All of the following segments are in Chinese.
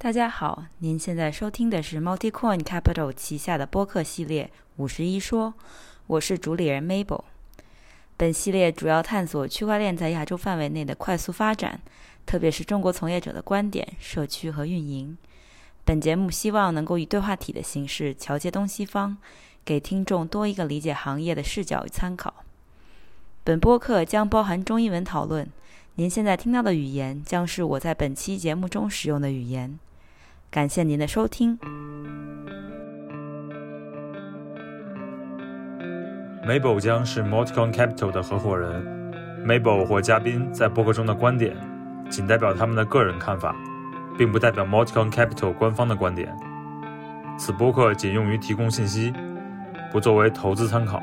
大家好，您现在收听的是 MultiCoin Capital 旗下的播客系列《五十一说》，我是主理人 Mabel。本系列主要探索区块链在亚洲范围内的快速发展，特别是中国从业者的观点、社区和运营。本节目希望能够以对话体的形式桥接东西方，给听众多一个理解行业的视角与参考。本播客将包含中英文讨论，您现在听到的语言将是我在本期节目中使用的语言。感谢您的收听。Mabel 将是 Multicon Capital 的合伙人。Mabel 或嘉宾在播客中的观点，仅代表他们的个人看法，并不代表 Multicon Capital 官方的观点。此播客仅用于提供信息，不作为投资参考。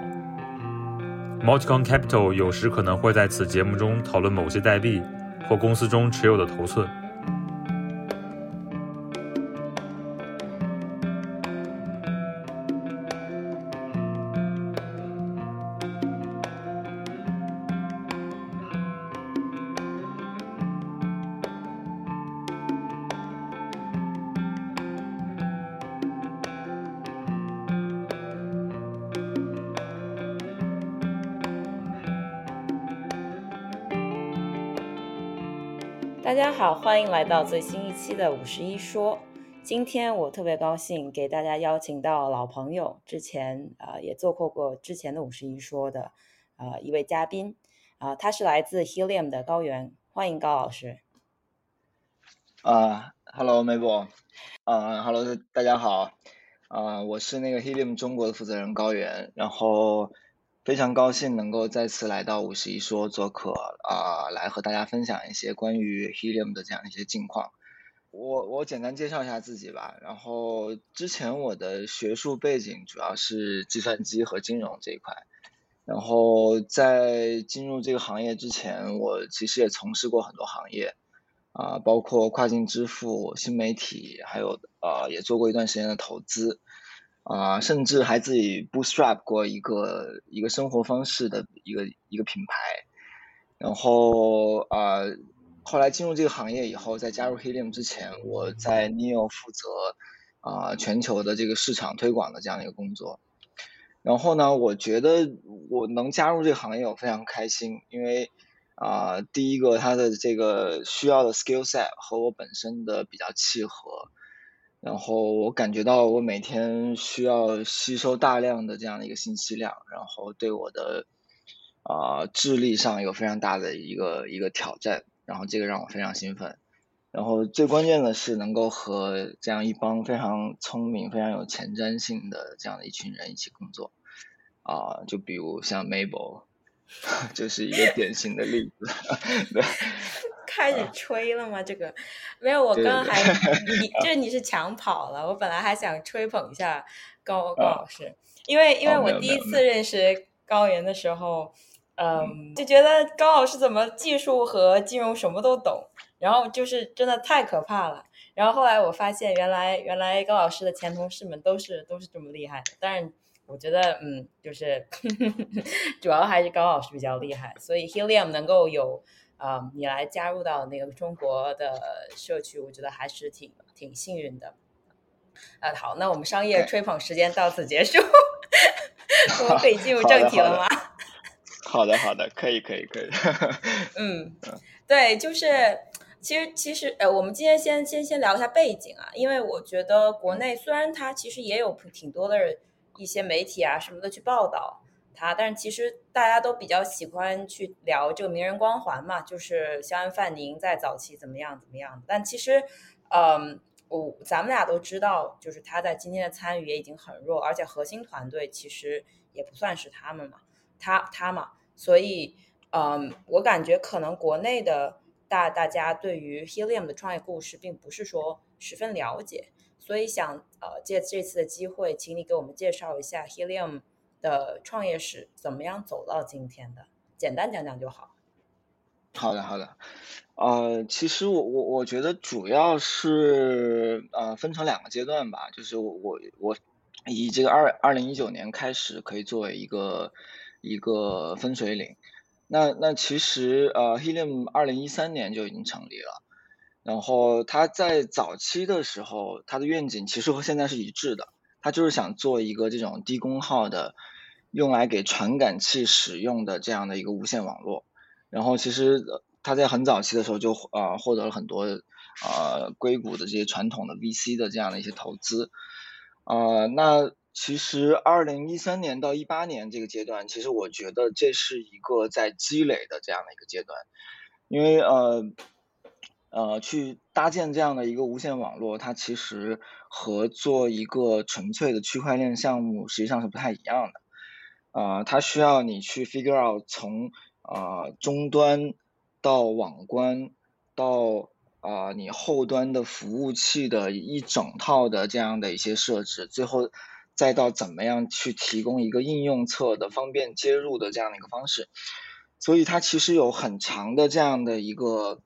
Multicon Capital 有时可能会在此节目中讨论某些代币或公司中持有的头寸。好，欢迎来到最新一期的五十一说。今天我特别高兴给大家邀请到老朋友，之前呃也做过过之前的五十一说的呃一位嘉宾啊、他是来自 Helium 的高原，欢迎高老师。啊、h e l l o Mabel，啊、h e l l o 大家好，啊、我是那个 Helium 中国的负责人高原，然后非常高兴能够再次来到五十一说做客，啊、来和大家分享一些关于 Helium 的这样一些近况。我我简单介绍一下自己吧，然后之前我的学术背景主要是计算机和金融这一块，然后在进入这个行业之前，我其实也从事过很多行业。啊，包括跨境支付、新媒体，还有呃，也做过一段时间的投资，啊，甚至还自己 bootstrap 过一个一个生活方式的一个一个品牌，然后啊，后来进入这个行业以后，在加入 Helium 之前，我在 Neo 负责啊全球的这个市场推广的这样一个工作，然后呢，我觉得我能加入这个行业，我非常开心，因为。啊、第一个它的这个需要的 skill set 和我本身的比较契合，然后我感觉到我每天需要吸收大量的这样的一个信息量，然后对我的啊、智力上有非常大的一个一个挑战，然后这个让我非常兴奋。然后最关键的是能够和这样一帮非常聪明、非常有前瞻性的这样的一群人一起工作，啊、就比如像 Mabel，就是一个典型的例子。对，开始吹了吗？这个没有，我刚刚还你 这你是抢跑了，我本来还想吹捧一下高高老师，因为因为我第一次认识高原的时候，嗯，就觉得高老师怎么技术和金融什么都懂，然后就是真的太可怕了。然后后来我发现，原来原来高老师的前同事们都是都是这么厉害的，但是我觉得，嗯，就是 主要还是高老师比较厉害，所以 Helium 能够有啊、你来加入到那个中国的社区，我觉得还是挺挺幸运的。啊，好，那我们商业吹捧时间到此结束，我们可以进入正题了吗？好的，好的，可以，可以，可以。嗯，对，就是其实其实呃，我们今天先先先聊一下背景啊，因为我觉得国内虽然它其实也有挺多的一些媒体啊什么的去报道他，但是其实大家都比较喜欢去聊这个名人光环嘛，就是肖恩范宁在早期怎么样怎么样，但其实嗯。我咱们俩都知道，就是他在今天的参与也已经很弱，而且核心团队其实也不算是他们嘛，他他嘛，所以嗯，我感觉可能国内的大大家对于 Helium 的创业故事并不是说十分了解，所以想呃借这次的机会，请你给我们介绍一下 Helium 的创业史怎么样走到今天的，简单讲讲就好。好的，好的。呃，其实我我我觉得主要是呃分成两个阶段吧，就是我我我以这个二二零一九年开始可以作为一个一个分水岭。那那其实呃，Helium 二零一三年就已经成立了，然后他在早期的时候，他的愿景其实和现在是一致的，他就是想做一个这种低功耗的，用来给传感器使用的这样的一个无线网络。然后其实它在很早期的时候就呃获得了很多呃硅谷的这些传统的 VC 的这样的一些投资。呃，那其实二零一三年到一八年这个阶段，其实我觉得这是一个在积累的这样的一个阶段，因为呃。呃，去搭建这样的一个无线网络，它其实和做一个纯粹的区块链项目实际上是不太一样的。啊，它需要你去 figure out 从啊终端到网关到啊你后端的服务器的一整套的这样的一些设置，最后再到怎么样去提供一个应用侧的方便接入的这样的一个方式。所以它其实有很长的这样的一个。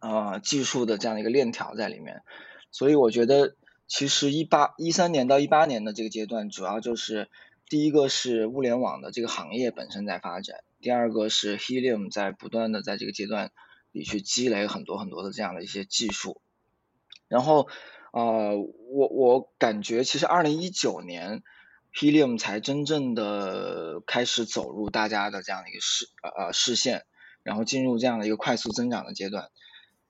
呃，技术的这样的一个链条在里面，所以我觉得其实一八一三年到一八年的这个阶段，主要就是第一个是物联网的这个行业本身在发展，第二个是 Helium 在不断的在这个阶段里去积累很多很多的这样的一些技术，然后呃，我我感觉其实二零一九年 Helium 才真正的开始走入大家的这样的一个视呃视线，然后进入这样的一个快速增长的阶段。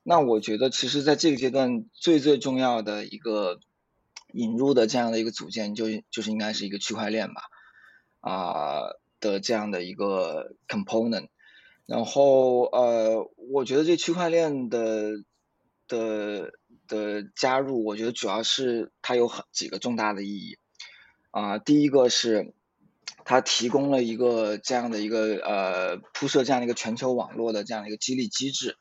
那我觉得，其实在这个阶段最最重要的一个引入的这样的一个组件，就就是应该是一个区块链吧，啊的这样的一个 component。然后呃，我觉得这区块链的的的加入，我觉得主要是它有很几个重大的意义。啊，第一个是它提供了一个这样的一个呃铺设这样的一个全球网络的这样的一个激励机制。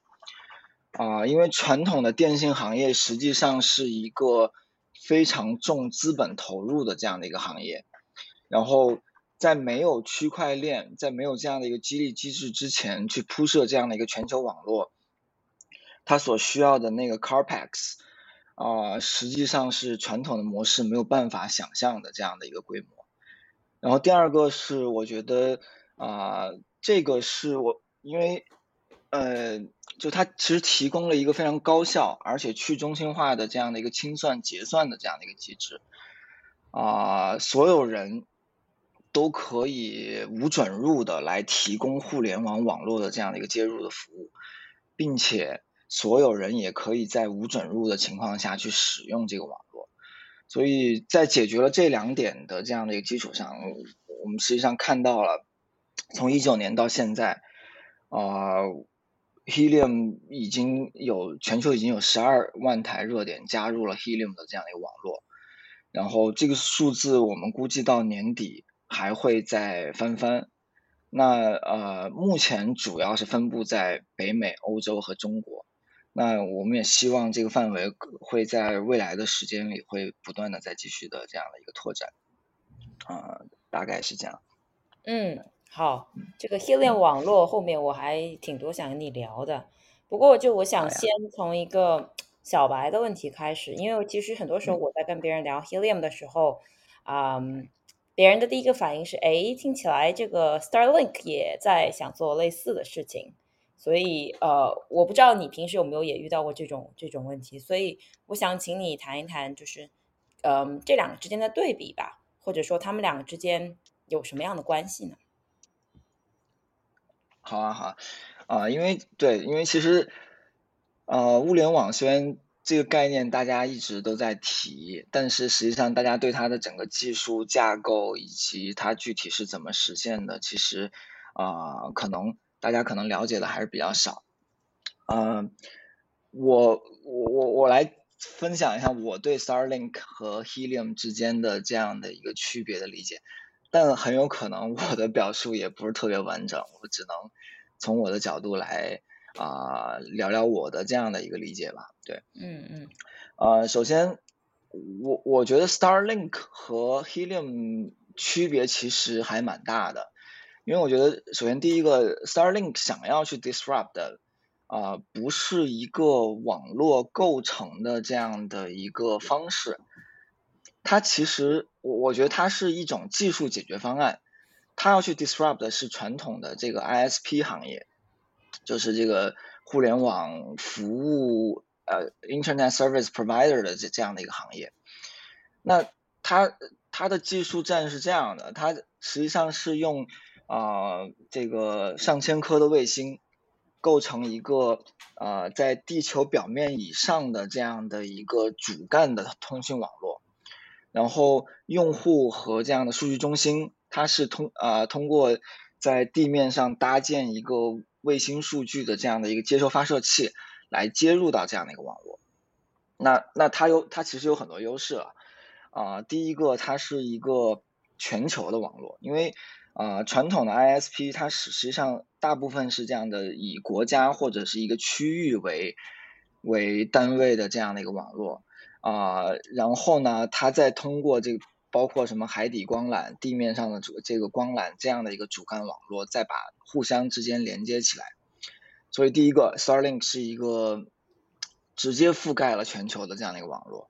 啊，因为传统的电信行业实际上是一个非常重资本投入的这样的一个行业，然后在没有区块链，在没有这样的一个激励机制之前，去铺设这样的一个全球网络，它所需要的那个 carpax 啊，实际上是传统的模式没有办法想象的这样的一个规模。然后第二个是，我觉得啊，这个是我因为。呃，就它其实提供了一个非常高效而且去中心化的这样的一个清算结算的这样的一个机制，啊，所有人都可以无准入的来提供互联网网络的这样的一个接入的服务，并且所有人也可以在无准入的情况下去使用这个网络，所以在解决了这两点的这样的一个基础上，我们实际上看到了从一九年到现在，啊。Helium 已经有全球已经有十二万台热点加入了 Helium 的这样一个网络，然后这个数字我们估计到年底还会再翻番。那呃，目前主要是分布在北美、欧洲和中国。那我们也希望这个范围会在未来的时间里会不断的再继续的这样的一个拓展。啊，大概是这样。嗯。好，这个 Helium 网络后面我还挺多想跟你聊的，不过就我想先从一个小白的问题开始，因为其实很多时候我在跟别人聊 Helium 的时候，啊，别人的第一个反应是，哎，听起来这个 Starlink 也在想做类似的事情，所以呃，我不知道你平时有没有也遇到过这种这种问题，所以我想请你谈一谈，就是嗯，这两个之间的对比吧，或者说他们两个之间有什么样的关系呢？好啊，好，啊，啊因为对，因为其实，呃，物联网虽然这个概念大家一直都在提，但是实际上大家对它的整个技术架构以及它具体是怎么实现的，其实啊，可能大家可能了解的还是比较少。嗯，我我我我来分享一下我对 Starlink 和 Helium 之间的这样的一个区别的理解。但很有可能我的表述也不是特别完整，我只能从我的角度来啊聊聊我的这样的一个理解吧。对，嗯嗯，呃，首先我我觉得 Starlink 和 Helium 区别其实还蛮大的，因为我觉得首先第一个 Starlink 想要去 disrupt 的啊不是一个网络构成的这样的一个方式。它其实，我我觉得它是一种技术解决方案，它要去 disrupt 的是传统的这个 ISP 行业，就是这个互联网服务呃 Internet Service Provider 的这这样的一个行业。那它它的技术站是这样的，它实际上是用啊这个上千颗的卫星构成一个呃在地球表面以上的这样的一个主干的通讯网络，然后用户和这样的数据中心，它是通啊通过在地面上搭建一个卫星数据的这样的一个接收发射器来接入到这样的一个网络。那那它有它其实有很多优势了。啊，第一个，它是一个全球的网络，因为啊，传统的 ISP 它实实际上大部分是这样的，以国家或者是一个区域为为单位的这样的一个网络啊，然后呢，它再通过这个包括什么海底光缆、地面上的这这个光缆这样的一个主干网络，再把互相之间连接起来。所以第一个，Starlink 是一个直接覆盖了全球的这样的一个网络。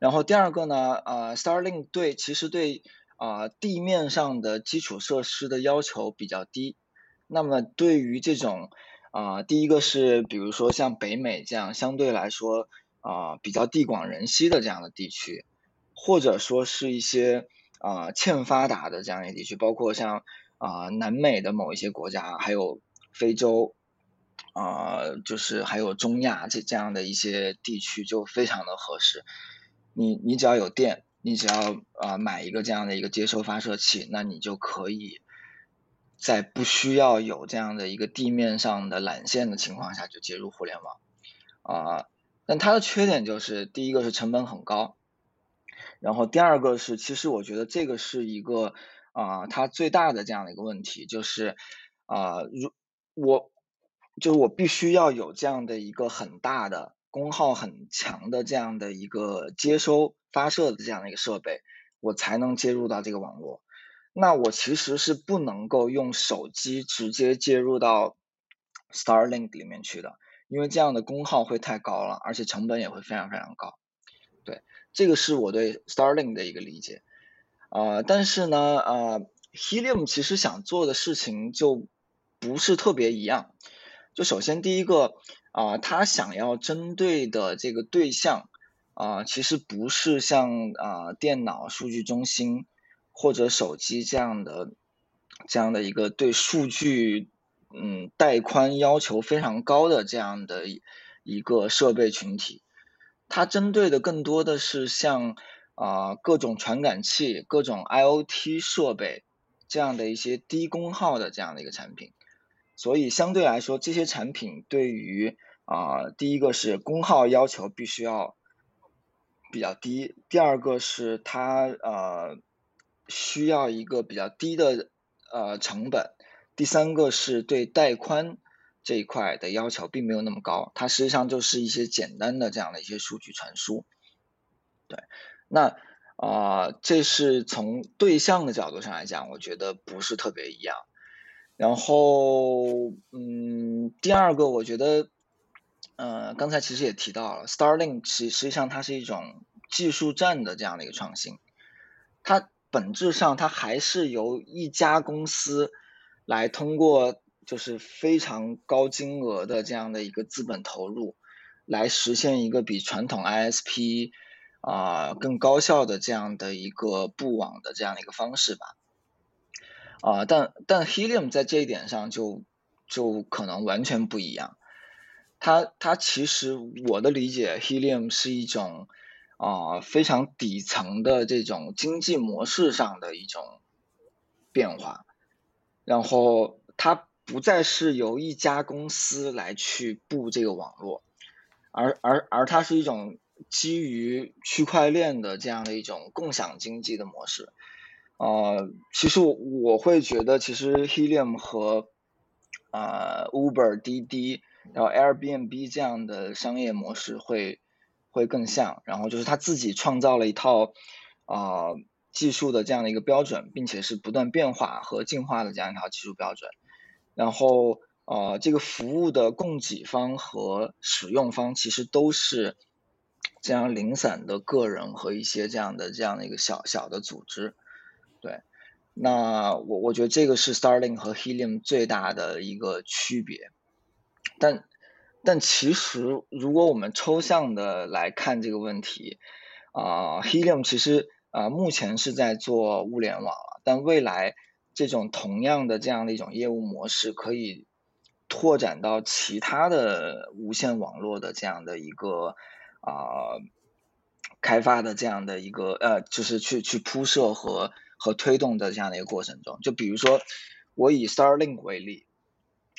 然后第二个呢，呃，Starlink 对其实对啊地面上的基础设施的要求比较低。那么对于这种啊，第一个是比如说像北美这样相对来说啊比较地广人稀的这样的地区，或者说是一些啊欠发达的这样一些地区，包括像啊南美的某一些国家，还有非洲啊，就是还有中亚这这样的一些地区就非常的合适。你你只要有电，你只要啊买一个这样的一个接收发射器，那你就可以在不需要有这样的一个地面上的缆线的情况下就接入互联网啊。但它的缺点就是，第一个是成本很高，然后第二个是，其实我觉得这个是一个啊它最大的这样的一个问题，就是啊如我就是我必须要有这样的一个很大的。功耗很强的这样的一个接收发射的这样的一个设备，我才能接入到这个网络。那我其实是不能够用手机直接接入到 Starlink 里面去的，因为这样的功耗会太高了，而且成本也会非常非常高。对，这个是我对 Starling 的一个理解。啊，但是呢，啊，Helium 其实想做的事情就不是特别一样。就首先第一个。啊，他想要针对的这个对象啊，其实不是像啊电脑数据中心或者手机这样的这样的一个对数据嗯带宽要求非常高的这样的一个设备群体，它针对的更多的是像啊各种传感器、各种 IOT 设备这样的一些低功耗的这样的一个产品，所以相对来说，这些产品对于啊，第一个是功耗要求必须要比较低，第二个是它呃需要一个比较低的呃成本，第三个是对带宽这一块的要求并没有那么高，它实际上就是一些简单的这样的一些数据传输。对，那啊这是从对象的角度上来讲，我觉得不是特别一样。然后嗯，第二个我觉得。呃，刚才其实也提到了，Starlink 实实际上它是一种技术栈的这样的一个创新，它本质上它还是由一家公司来通过就是非常高金额的这样的一个资本投入，来实现一个比传统 ISP 啊更高效的这样的一个布网的这样的一个方式吧。啊，但但 Helium 在这一点上就就可能完全不一样。它它其实我的理解，Helium 是一种啊非常底层的这种经济模式上的一种变化，然后它不再是由一家公司来去布这个网络，而而而它是一种基于区块链的这样的一种共享经济的模式，呃，其实我我会觉得，其实 Helium 和啊 Uber 滴滴。然后 Airbnb 这样的商业模式会会更像，然后就是他自己创造了一套啊技术的这样的一个标准，并且是不断变化和进化的这样一套技术标准。然后呃这个服务的供给方和使用方其实都是这样零散的个人和一些这样的这样的一个小小的组织。对，那我我觉得这个是 Starling 和 Helium 最大的一个区别。但但其实如果我们抽象的来看这个问题，啊，Helium 其实啊目前是在做物联网，但未来这种同样的这样的一种业务模式可以拓展到其他的无线网络的这样的一个啊开发的这样的一个呃，就是去去铺设和和推动的这样的一个过程中，就比如说我以 Starlink 为例，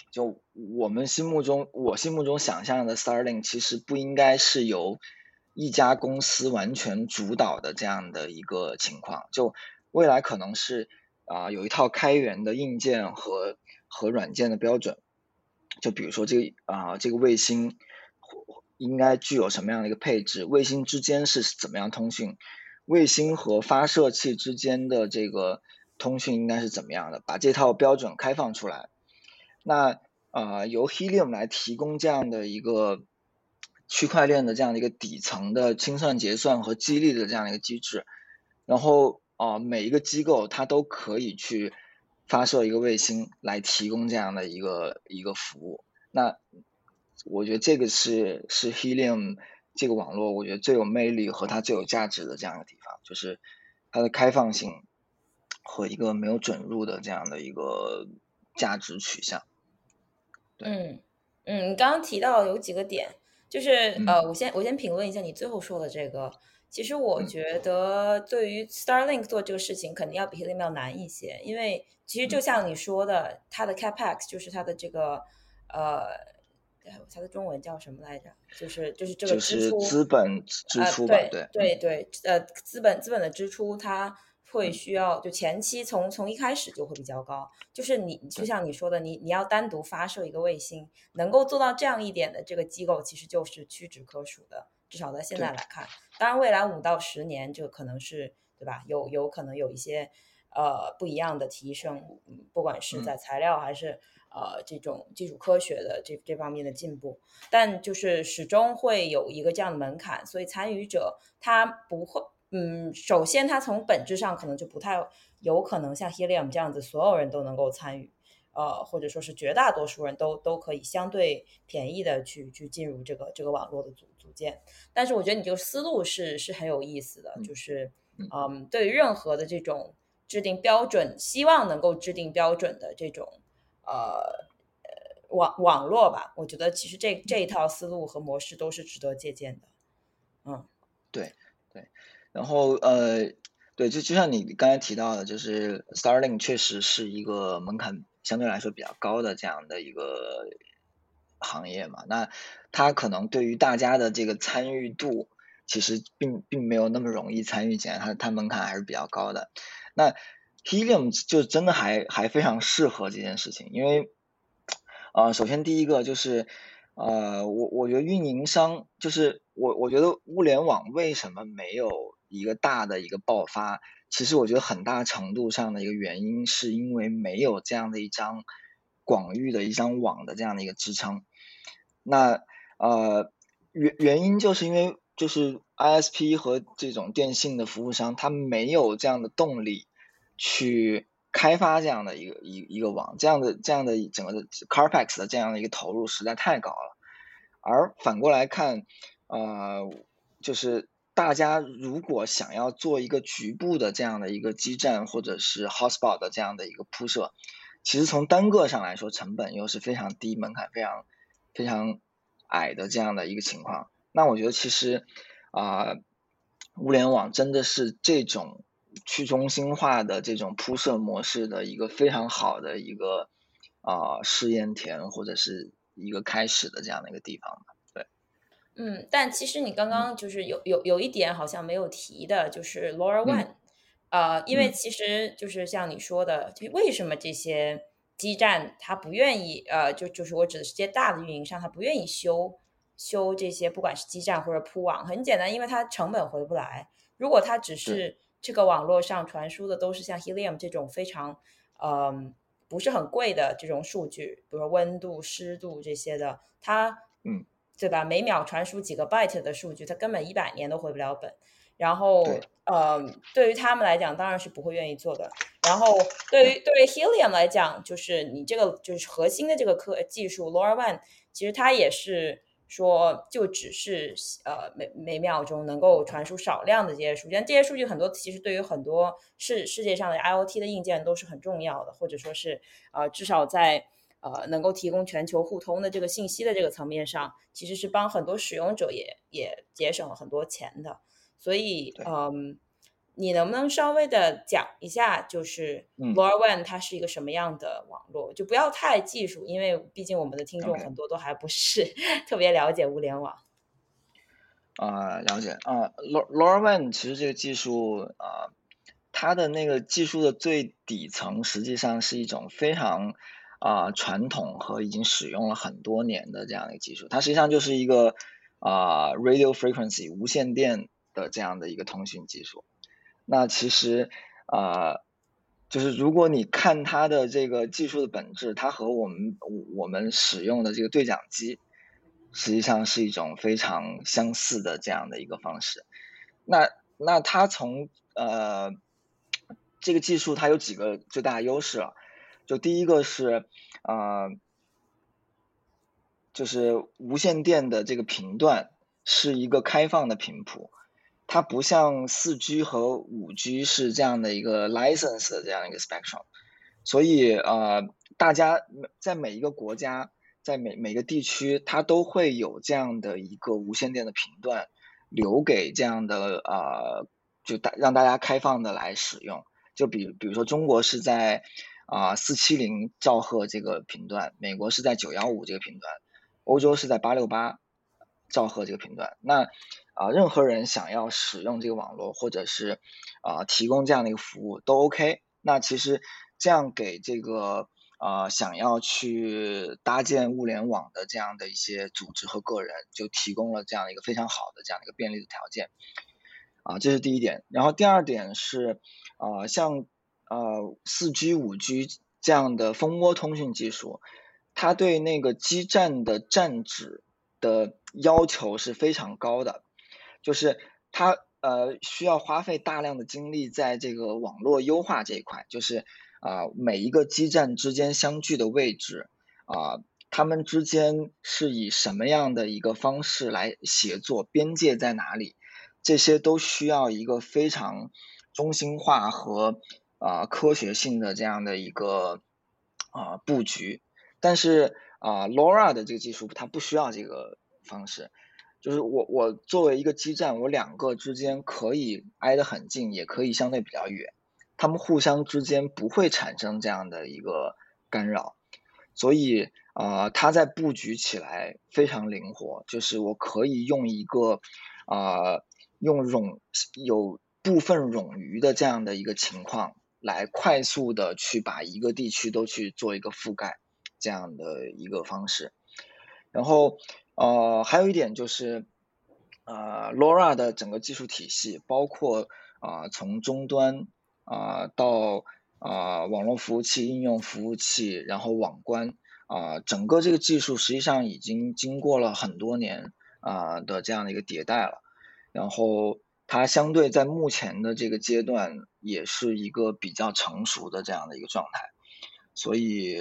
就我们心目中我心目中想象的 Starlink 其实不应该是由一家公司完全主导的这样的一个情况，就未来可能是啊有一套开源的硬件和和软件的标准，就比如说这个啊这个卫星应该具有什么样的一个配置，卫星之间是怎么样通讯，卫星和发射器之间的这个通讯应该是怎么样的，把这套标准开放出来，那啊由 Helium 来提供这样的一个。区块链的这样的一个底层的清算结算和激励的这样的一个机制，然后啊每一个机构它都可以去发射一个卫星来提供这样的一个一个服务。那我觉得这个是是 Helium 这个网络我觉得最有魅力和它最有价值的这样一个地方，就是它的开放性和一个没有准入的这样的一个价值取向。嗯嗯，你刚刚提到有几个点。就是呃，我先我先评论一下你最后说的这个。其实我觉得对于 Starlink 做这个事情，肯定要比 Helium 要难一些，因为其实就像你说的，它的 Capex 就是它的这个呃，它的中文叫什么来着？就是就是这个支出资本支出对对对对呃，资本资本的支出它。会需要就前期从从一开始就会比较高，就是你就像你说的，你你要单独发射一个卫星，能够做到这样一点的这个机构，其实就是屈指可数的。至少在现在来看，当然未来五到十年，这个可能是对吧？有有可能有一些呃不一样的提升，不管是在材料还是呃这种基础科学的这这方面的进步，但就是始终会有一个这样的门槛，所以参与者他不会。嗯，首先它从本质上可能就不太有可能像 Helium 这样子，所有人都能够参与，呃，或者说是绝大多数人都都可以相对便宜的去去进入这个这个网络的组组建。但是我觉得你这个思路是是很有意思的，就是嗯，对于任何的这种制定标准，希望能够制定标准的这种呃网网络吧，我觉得其实这这一套思路和模式都是值得借鉴的。嗯，对对。然后呃，对，就就像你刚才提到的，就是 Starling 确实是一个门槛相对来说比较高的这样的一个行业嘛。那它可能对于大家的这个参与度，其实并并没有那么容易参与进来，它它门槛还是比较高的。那 Helium 就真的还还非常适合这件事情，因为呃，首先第一个就是呃，我我觉得运营商就是我我觉得物联网为什么没有。一个大的一个爆发，其实我觉得很大程度上的一个原因，是因为没有这样的一张广域的一张网的这样的一个支撑。那呃原原因就是因为就是 ISP 和这种电信的服务商，他没有这样的动力去开发这样的一个一一个网，这样的这样的整个的 Carpax 的这样的一个投入实在太高了。而反过来看，呃，就是。大家如果想要做一个局部的这样的一个基站或者是 hotspot 的这样的一个铺设，其实从单个上来说成本又是非常低、门槛非常非常矮的这样的一个情况。那我觉得其实啊，物联网真的是这种去中心化的这种铺设模式的一个非常好的一个啊试验田或者是一个开始的这样的一个地方。嗯，但其实你刚刚就是有有有一点好像没有提的，就是 Laura One，呃，因为其实就是像你说的，就为什么这些基站它不愿意，呃，就就是我指的是这些大的运营商，他不愿意修修这些，不管是基站或者铺网，很简单，因为它成本回不来。如果它只是这个网络上传输的都是像 Helium 这种非常，嗯，不是很贵的这种数据，比如说温度、湿度这些的，它，嗯。对吧？每秒传输几个 byte 的数据，它根本一百年都回不了本。然后，呃，对于他们来讲，当然是不会愿意做的。然后，对于对于 Helium 来讲，就是你这个就是核心的这个科技术 LoRaWAN，其实它也是说就只是呃每每秒钟能够传输少量的这些数据，但这些数据很多其实对于很多世世界上的 IOT 的硬件都是很重要的，或者说是呃至少在呃能够提供全球互通的这个信息的这个层面上，其实是帮很多使用者也也节省了很多钱的。所以嗯，你能不能稍微的讲一下，就是 LoRaWAN 它是一个什么样的网络？就不要太技术，因为毕竟我们的听众很多都还不是 特别了解物联网。啊，了解啊，LoRaWAN 其实这个技术啊，它的那个技术的最底层实际上是一种非常啊传统和已经使用了很多年的这样一个技术，它实际上就是一个啊 radio frequency 无线电。的这样的一个通讯技术，那其实啊，就是如果你看它的这个技术的本质，它和我们我们使用的这个对讲机，实际上是一种非常相似的这样的一个方式。那那它从呃这个技术它有几个最大的优势啊？就第一个是啊，就是无线电的这个频段是一个开放的频谱。它不像四 G 和五 G 是这样的一个 license 的这样一个 spectrum，所以呃，大家在每一个国家，在每每个地区，它都会有这样的一个无线电的频段留给这样的呃，就大让大家开放的来使用。就比比如说中国是在啊四七零兆赫这个频段，美国是在九幺五这个频段，欧洲是在八六八兆赫这个频段。那啊，任何人想要使用这个网络，或者是啊提供这样的一个服务都 OK。那其实这样给这个啊想要去搭建物联网的这样的一些组织和个人，就提供了这样一个非常好的这样一个便利的条件。啊，这是第一点。然后第二点是啊，像呃四 G、五 G 这样的蜂窝通讯技术，它对那个基站的站址的要求是非常高的。就是它呃需要花费大量的精力在这个网络优化这一块，就是啊每一个基站之间相距的位置啊，它们之间是以什么样的一个方式来协作，边界在哪里，这些都需要一个非常中心化和啊科学性的这样的一个啊布局。但是啊 LoRa 的这个技术它不需要这个方式。就是我我作为一个基站，我两个之间可以挨得很近，也可以相对比较远，他们互相之间不会产生这样的一个干扰，所以啊，它在布局起来非常灵活，就是我可以用一个啊用冗有部分冗余的这样的一个情况，来快速的去把一个地区都去做一个覆盖这样的一个方式，然后。呃，还有一点就是，呃，LoRa 的整个技术体系，包括啊从终端啊到啊网络服务器、应用服务器，然后网关啊，整个这个技术实际上已经经过了很多年啊的这样的一个迭代了，然后它相对在目前的这个阶段也是一个比较成熟的这样的一个状态，所以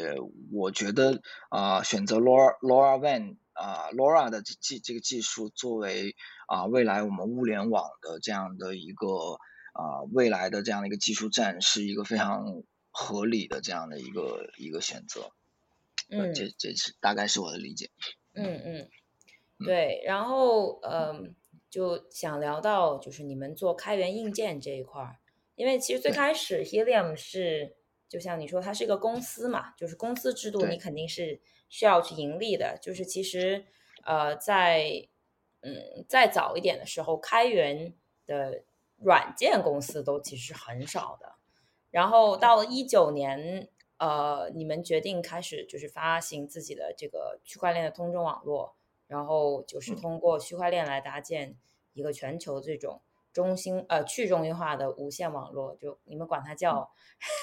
我觉得啊选择 LoRa lora van。啊，LoRa 的技这个技术作为啊未来我们物联网的这样的一个啊未来的这样的一个技术站，是一个非常合理的这样的一个一个选择。嗯，这这是大概是我的理解。嗯嗯，对，然后嗯就想聊到就是你们做开源硬件这一块儿，因为其实最开始 Helium 是就像你说，它是一个公司嘛，就是公司制度，你肯定是。需要去盈利的，就是其实，呃，在嗯再早一点的时候，开源的软件公司都其实很少的。然后到了一九年，呃，你们决定开始就是发行自己的这个区块链的通证网络，然后就是通过区块链来搭建一个全球这种中心呃去中心化的无线网络，就你们管它叫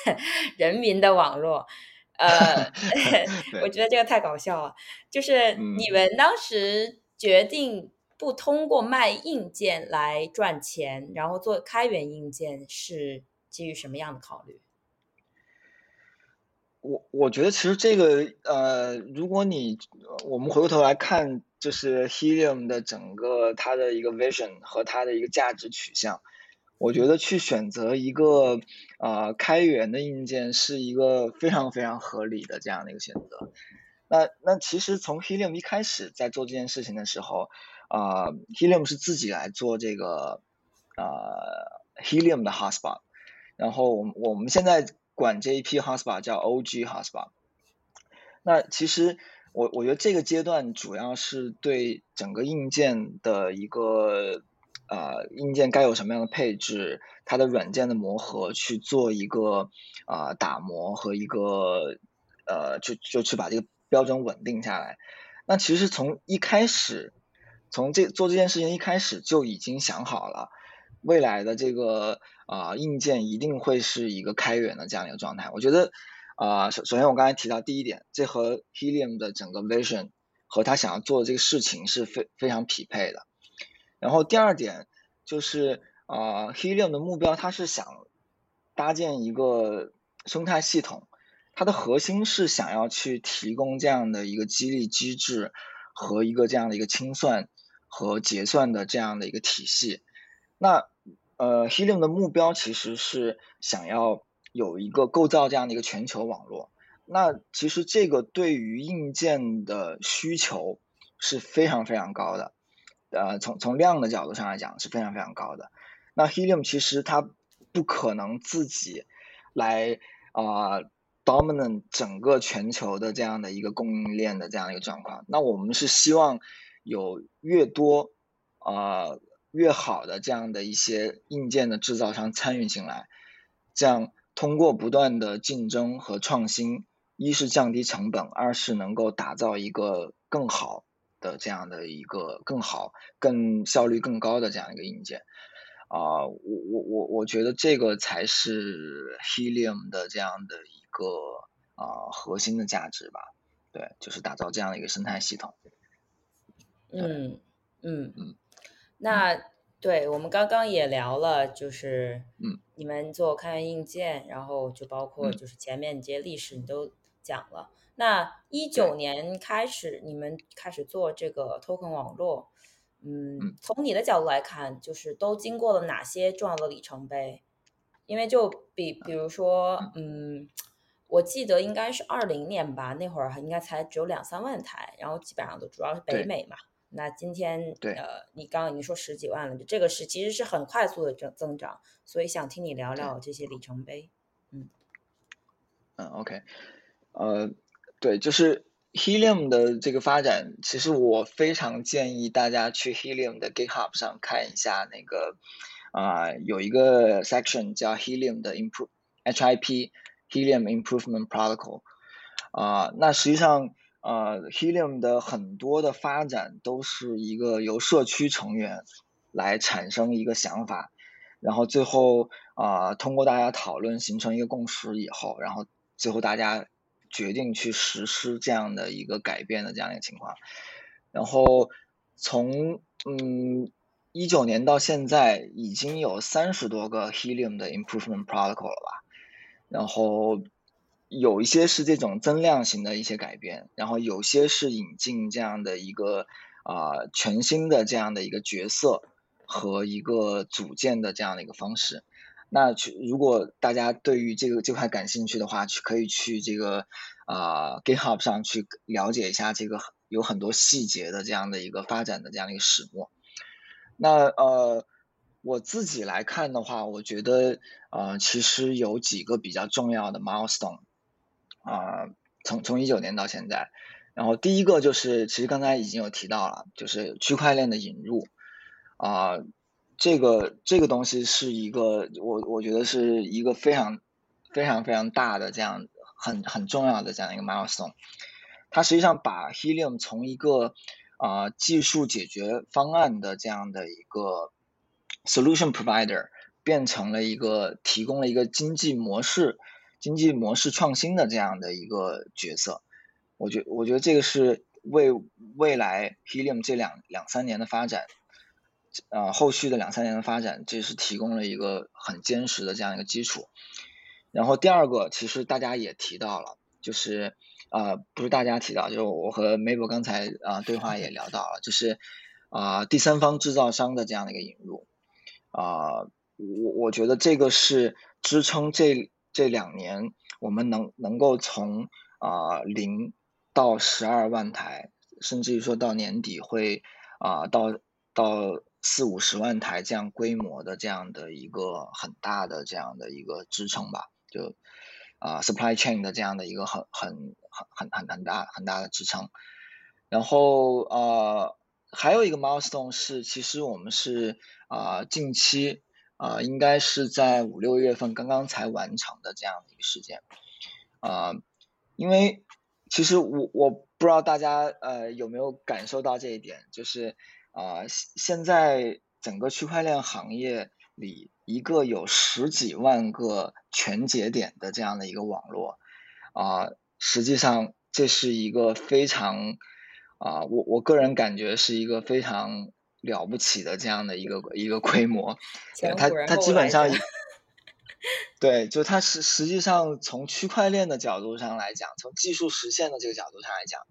人民的网络。呃 我觉得这个太搞笑了。就是你们当时决定不通过卖硬件来赚钱，然后做开源硬件，是基于什么样的考虑？我我觉得其实这个呃，如果你我们回过头来看，就是 Helium 的整个它的一个 vision 和它的一个价值取向，我觉得去选择一个啊开源的硬件是一个非常非常合理的这样的一个选择。那那其实从 Helium 一开始在做这件事情的时候，啊，Helium 是自己来做这个呃 Helium 的 Hotspot，然后我们我们现在。管这一批 hotspot 叫 OG hotspot。那其实我我觉得这个阶段主要是对整个硬件的一个呃硬件该有什么样的配置，它的软件的磨合去做一个啊打磨和一个呃就就去把这个标准稳定下来。那其实从一开始，从这做这件事情一开始就已经想好了未来的这个。啊，硬件一定会是一个开源的这样一个状态。我觉得，啊，首首先我刚才提到第一点，这和 Helium 的整个 vision 和他想要做的这个事情是非非常匹配的。然后第二点就是，啊，Helium 的目标它是想搭建一个生态系统，它的核心是想要去提供这样的一个激励机制和一个这样的一个清算和结算的这样的一个体系。那呃，Helium 的目标其实是想要有一个构造这样的一个全球网络。那其实这个对于硬件的需求是非常非常高的。呃，从从量的角度上来讲是非常非常高的。那 Helium 其实它不可能自己来啊 dominant 整个全球的这样的一个供应链的这样一个状况。那我们是希望有越多啊。越好的这样的一些硬件的制造商参与进来，这样通过不断的竞争和创新，一是降低成本，二是能够打造一个更好的这样的一个更好、更效率更高的这样一个硬件。啊，我我我我觉得这个才是 Helium 的这样的一个啊核心的价值吧。对，就是打造这样的一个生态系统。嗯嗯嗯。那对我们刚刚也聊了，就是嗯，你们做开源硬件，然后就包括就是前面这些历史你都讲了。那一九年开始，你们开始做这个 token 网络，嗯，从你的角度来看，就是都经过了哪些重要的里程碑？因为就比比如说，嗯，我记得应该是二零年吧，那会儿应该才只有两三万台，然后基本上都主要是北美嘛。那今天，对，呃，你刚刚已经说十几万了，这个是其实是很快速的增增长，所以想听你聊聊这些里程碑。嗯，嗯，OK，呃，对，就是 Helium 的这个发展，其实我非常建议大家去 Helium 的 GitHub 上看一下那个，啊，有一个 section 叫 Helium 的 Improve HIP Helium Improvement Protocol，啊，那实际上。呃，Helium 的很多的发展都是一个由社区成员来产生一个想法，然后最后啊通过大家讨论形成一个共识以后，然后最后大家决定去实施这样的一个改变的这样一个情况。然后从嗯一九年到现在已经有三十多个 Helium 的 Improvement Protocol 了吧，然后。有一些是这种增量型的一些改变，然后有些是引进这样的一个啊全新的这样的一个角色和一个组建的这样的一个方式。那去如果大家对于这个这块感兴趣的话，去可以去这个啊 GitHub 上去了解一下这个有很多细节的这样的一个发展的这样的一个始末。那呃我自己来看的话，我觉得呃其实有几个比较重要的 milestone。啊，从从一九年到现在，然后第一个就是，其实刚才已经有提到了，就是区块链的引入，啊，这个这个东西是一个，我我觉得是一个非常非常非常大的这样很很重要的这样一个 milestone，它实际上把 Helium 从一个啊技术解决方案的这样的一个 solution provider 变成了一个提供了一个经济模式。经济模式创新的这样的一个角色，我觉我觉得这个是为未来 Helium 这两两三年的发展，呃，后续的两三年的发展，这是提供了一个很坚实的这样一个基础。然后第二个，其实大家也提到了，就是啊，不是大家提到，就是我和 Mabel 刚才啊对话也聊到了，就是啊第三方制造商的这样的一个引入啊，我我觉得这个是支撑这这两年我们能能够从啊零到十二万台，甚至于说到年底会啊到到四五十万台这样规模的这样的一个很大的这样的一个支撑吧，就。啊，supply chain 的这样的一个很很很很很很大很大的支撑，然后呃还有一个 milestone 是，其实我们是啊近期啊应该是在五六月份刚刚才完成的这样的一个事件，啊，因为其实我我不知道大家呃有没有感受到这一点，就是啊现在整个区块链行业里。一个有十几万个全节点的这样的一个网络，啊，实际上这是一个非常，啊，我我个人感觉是一个非常了不起的这样的一个一个规模，它它基本上，对，就它实实际上从区块链的角度上来讲，从技术实现的这个角度上来讲，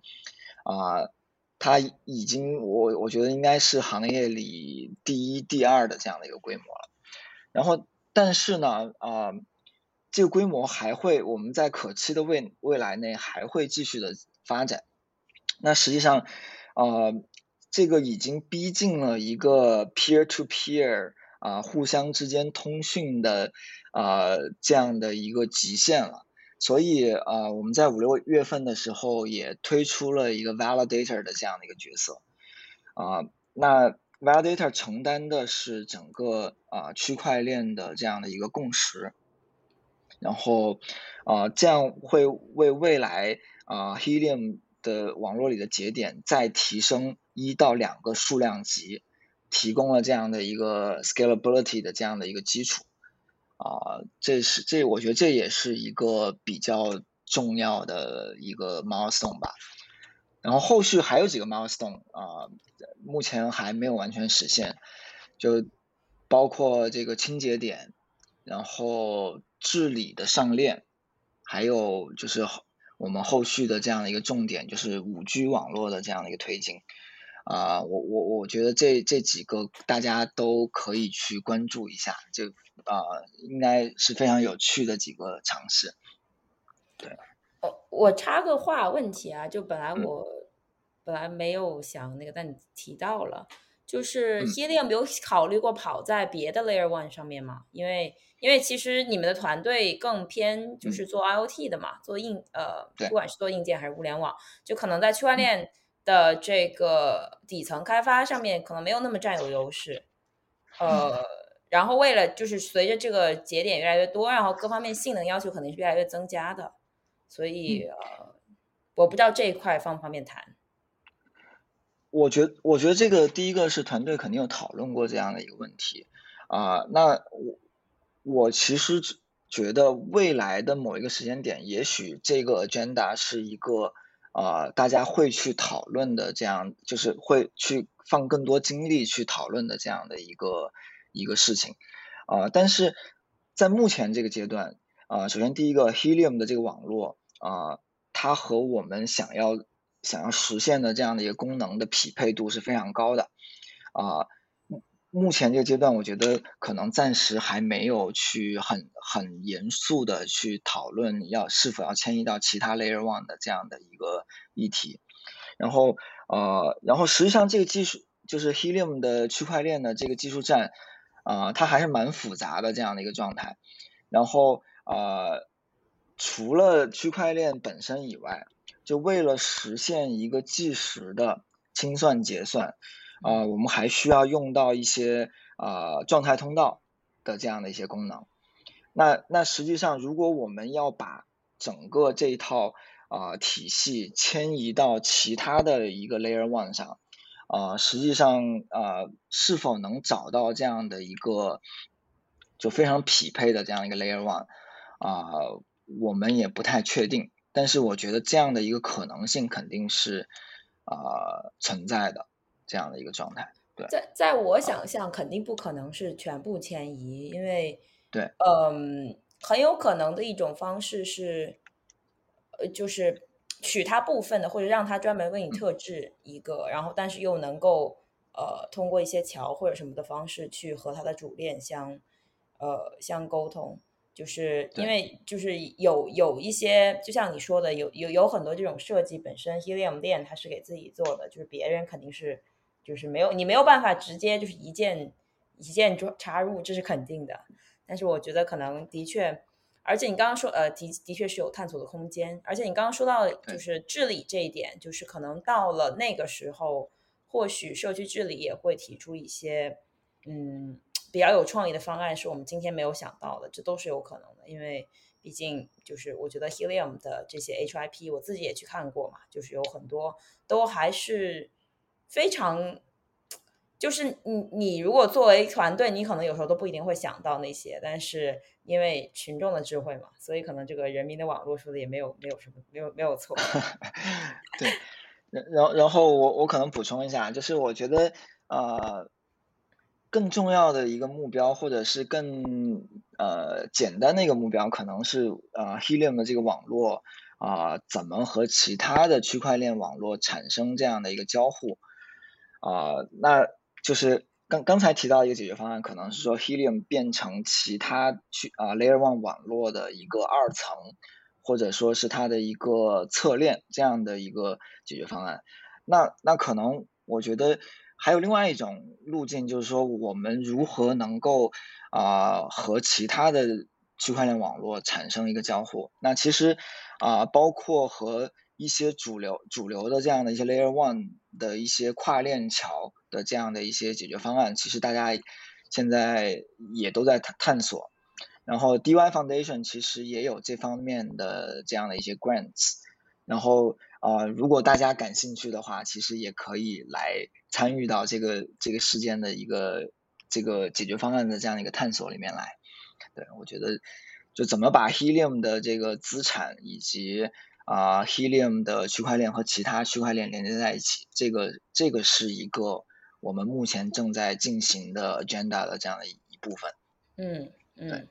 啊，它已经我我觉得应该是行业里第一、第二的这样的一个规模了。然后，但是呢，啊，这个规模还会，我们在可期的未未来内还会继续的发展。那实际上，呃，这个已经逼近了一个 peer to peer 啊，互相之间通讯的啊这样的一个极限了。所以啊，我们在五六月份的时候也推出了一个 validator 的这样的一个角色啊，那。Validator 承担的是整个啊区块链的这样的一个共识，然后啊这样会为未来啊 Helium 的网络里的节点再提升一到两个数量级，提供了这样的一个 scalability 的这样的一个基础啊这是这我觉得这也是一个比较重要的一个 milestone 吧。然后后续还有几个 milestone 啊，目前还没有完全实现，就包括这个清洁点，然后治理的上链，还有就是我们后续的这样的一个重点，就是五 G 网络的这样的一个推进，啊，我我我觉得这这几个大家都可以去关注一下，就啊，应该是非常有趣的几个尝试，对。我，我插个话问题啊，就本来我本来没有想那个，但你提到了，就是 Helium 有考虑过跑在别的 Layer One 上面吗？因为因为其实你们的团队更偏就是做 IOT 的嘛，做硬呃，不管是做硬件还是物联网，就可能在区块链的这个底层开发上面可能没有那么占有优势。呃，然后为了就是随着这个节点越来越多，然后各方面性能要求肯定是越来越增加的。所以呃，我不知道这一块方不方便谈。我觉得，我觉得这个第一个是团队肯定有讨论过这样的一个问题啊。那我我其实觉得未来的某一个时间点，也许这个 agenda 是一个啊大家会去讨论的，这样就是会去放更多精力去讨论的这样的一个一个事情啊。但是在目前这个阶段啊，首先第一个 Helium 的这个网络。啊，它和我们想要想要实现的这样的一个功能的匹配度是非常高的，啊，目前这个阶段，我觉得可能暂时还没有去很很严肃的去讨论要是否要迁移到其他 Layer One 的这样的一个议题，然后呃，然后实际上这个技术就是 Helium 的区块链的这个技术栈，啊，它还是蛮复杂的这样的一个状态，然后呃。除了区块链本身以外，就为了实现一个即时的清算结算，啊，我们还需要用到一些啊状态通道的这样的一些功能。那那实际上，如果我们要把整个这一套啊体系迁移到其他的一个 Layer One 上，啊，实际上啊是否能找到这样的一个就非常匹配的这样一个 Layer One 啊？我们也不太确定，但是我觉得这样的一个可能性肯定是啊存在的这样的一个状态。对，在在我想象，肯定不可能是全部迁移，因为对，嗯，很有可能的一种方式是，呃，就是取它部分的，或者让它专门为你特制一个，然后但是又能够呃通过一些桥或者什么的方式去和它的主链相呃相沟通。就是因为就是有有一些，就像你说的，有有有很多这种设计本身，Helium 链它是给自己做的，就是别人肯定是就是没有你没有办法直接就是一键一键插入，这是肯定的。但是我觉得可能的确，而且你刚刚说呃的的确是有探索的空间，而且你刚刚说到就是治理这一点，就是可能到了那个时候，或许社区治理也会提出一些嗯。比较有创意的方案是我们今天没有想到的，这都是有可能的，因为毕竟就是我觉得 Helium 的这些 HIP 我自己也去看过嘛，就是有很多都还是非常，就是你你如果作为团队，你可能有时候都不一定会想到那些，但是因为群众的智慧嘛，所以可能这个人民的网络说的也没有没有什么没有没有错。对，然然然后我我可能补充一下，就是我觉得呃。更重要的一个目标，或者是更呃简单的一个目标，可能是呃 Helium 的这个网络啊，怎么和其他的区块链网络产生这样的一个交互啊？那就是刚刚才提到一个解决方案，可能是说 Helium 变成其他区啊 Layer One 网络的一个二层，或者说是它的一个侧链这样的一个解决方案。那那可能我觉得。还有另外一种路径，就是说我们如何能够啊和其他的区块链网络产生一个交互？那其实啊包括和一些主流主流的这样的一些 Layer One 的一些跨链桥的这样的一些解决方案，其实大家现在也都在探探索。然后 DY Foundation 其实也有这方面的这样的一些 grants。然后啊，如果大家感兴趣的话，其实也可以来。参与到这个这个事件的一个这个解决方案的这样的一个探索里面来，对我觉得就怎么把 Helium 的这个资产以及啊 Helium 的区块链和其他区块链连接在一起，这个这个是一个我们目前正在进行的 agenda 的这样的一一部分。嗯嗯，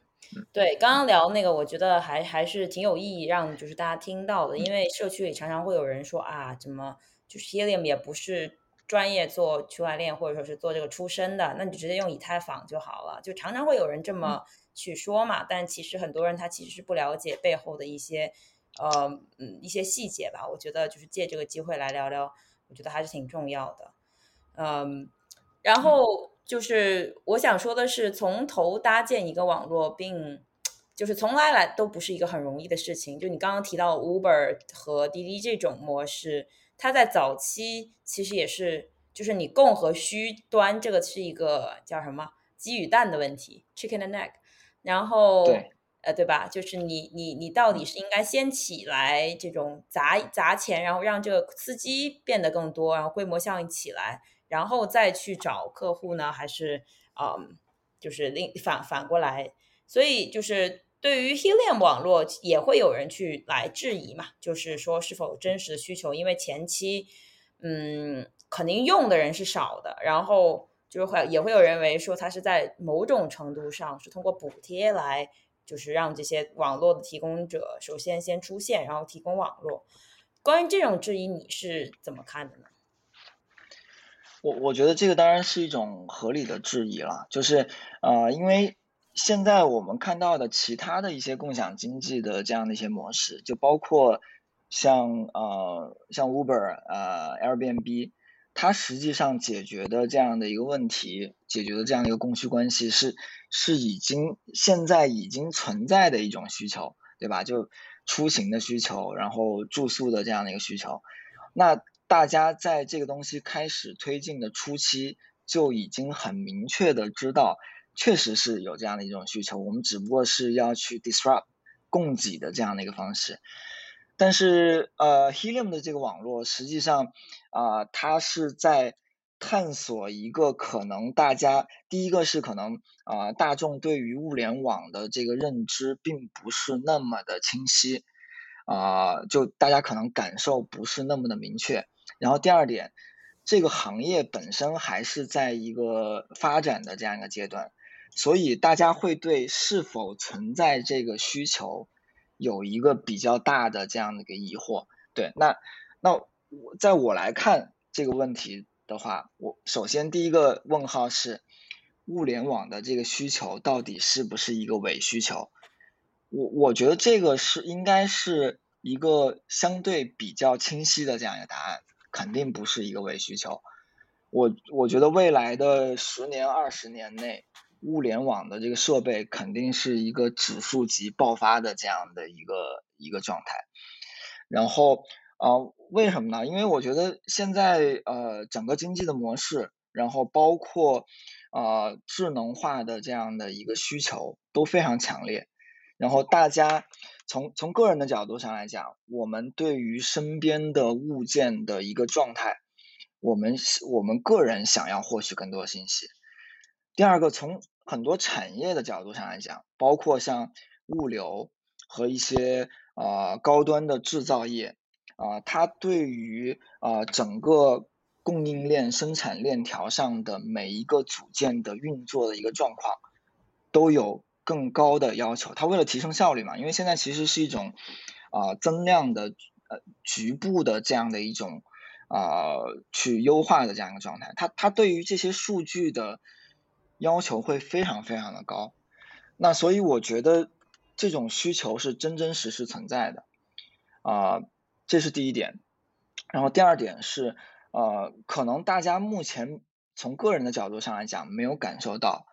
对，刚刚聊那个，我觉得还还是挺有意义，让就是大家听到的，因为社区里常常会有人说啊，怎么就是 Helium 也不是。专业做区块链或者说是做这个出身的，那你直接用以太坊就好了。就常常会有人这么去说嘛，但其实很多人他其实是不了解背后的一些呃嗯一些细节吧。我觉得就是借这个机会来聊聊，我觉得还是挺重要的。嗯，然后就是我想说的是，从头搭建一个网络，并就是从来来都不是一个很容易的事情。就你刚刚提到 Uber 和滴滴这种模式。它在早期其实也是，就是你供和需端这个是一个叫什么鸡与蛋的问题，chicken and egg。然后，呃，对吧？就是你你你到底是应该先起来这种砸砸钱，然后让这个司机变得更多，然后规模效应起来，然后再去找客户呢？还是嗯，就是另反反过来？所以就是。对于 Helium 网络也会有人去来质疑嘛，就是说是否真实的需求，因为前期，嗯，肯定用的人是少的，然后就是会也会有人为说它是在某种程度上是通过补贴来，就是让这些网络的提供者首先先出现，然后提供网络。关于这种质疑，你是怎么看的呢？我我觉得这个当然是一种合理的质疑了，就是呃，因为。现在我们看到的其他的一些共享经济的这样的一些模式，就包括像呃像 Uber 呃 Airbnb，它实际上解决的这样的一个问题，解决的这样一个供需关系是是已经现在已经存在的一种需求，对吧？就出行的需求，然后住宿的这样的一个需求，那大家在这个东西开始推进的初期就已经很明确的知道。确实是有这样的一种需求，我们只不过是要去 disrupt 供给的这样的一个方式。但是，呃，Helium 的这个网络实际上啊，它是在探索一个可能大家第一个是可能啊，大众对于物联网的这个认知并不是那么的清晰啊，就大家可能感受不是那么的明确。然后第二点，这个行业本身还是在一个发展的这样一个阶段。所以大家会对是否存在这个需求有一个比较大的这样的一个疑惑。对，那那我在我来看这个问题的话，我首先第一个问号是物联网的这个需求到底是不是一个伪需求？我我觉得这个是应该是一个相对比较清晰的这样一个答案，肯定不是一个伪需求。我我觉得未来的十年、二十年内，物联网的这个设备肯定是一个指数级爆发的这样的一个一个状态。然后啊，为什么呢？因为我觉得现在呃整个经济的模式，然后包括啊智能化的这样的一个需求都非常强烈。然后大家从从个人的角度上来讲，我们对于身边的物件的一个状态。我们我们个人想要获取更多信息。第二个，从很多产业的角度上来讲，包括像物流和一些呃高端的制造业啊，它对于啊整个供应链生产链条上的每一个组件的运作的一个状况，都有更高的要求。它为了提升效率嘛，因为现在其实是一种啊增量的呃局部的这样的一种。啊，去优化的这样一个状态，它它对于这些数据的要求会非常非常的高，那所以我觉得这种需求是真真实实存在的，啊，这是第一点，然后第二点是，呃，可能大家目前从个人的角度上来讲没有感受到，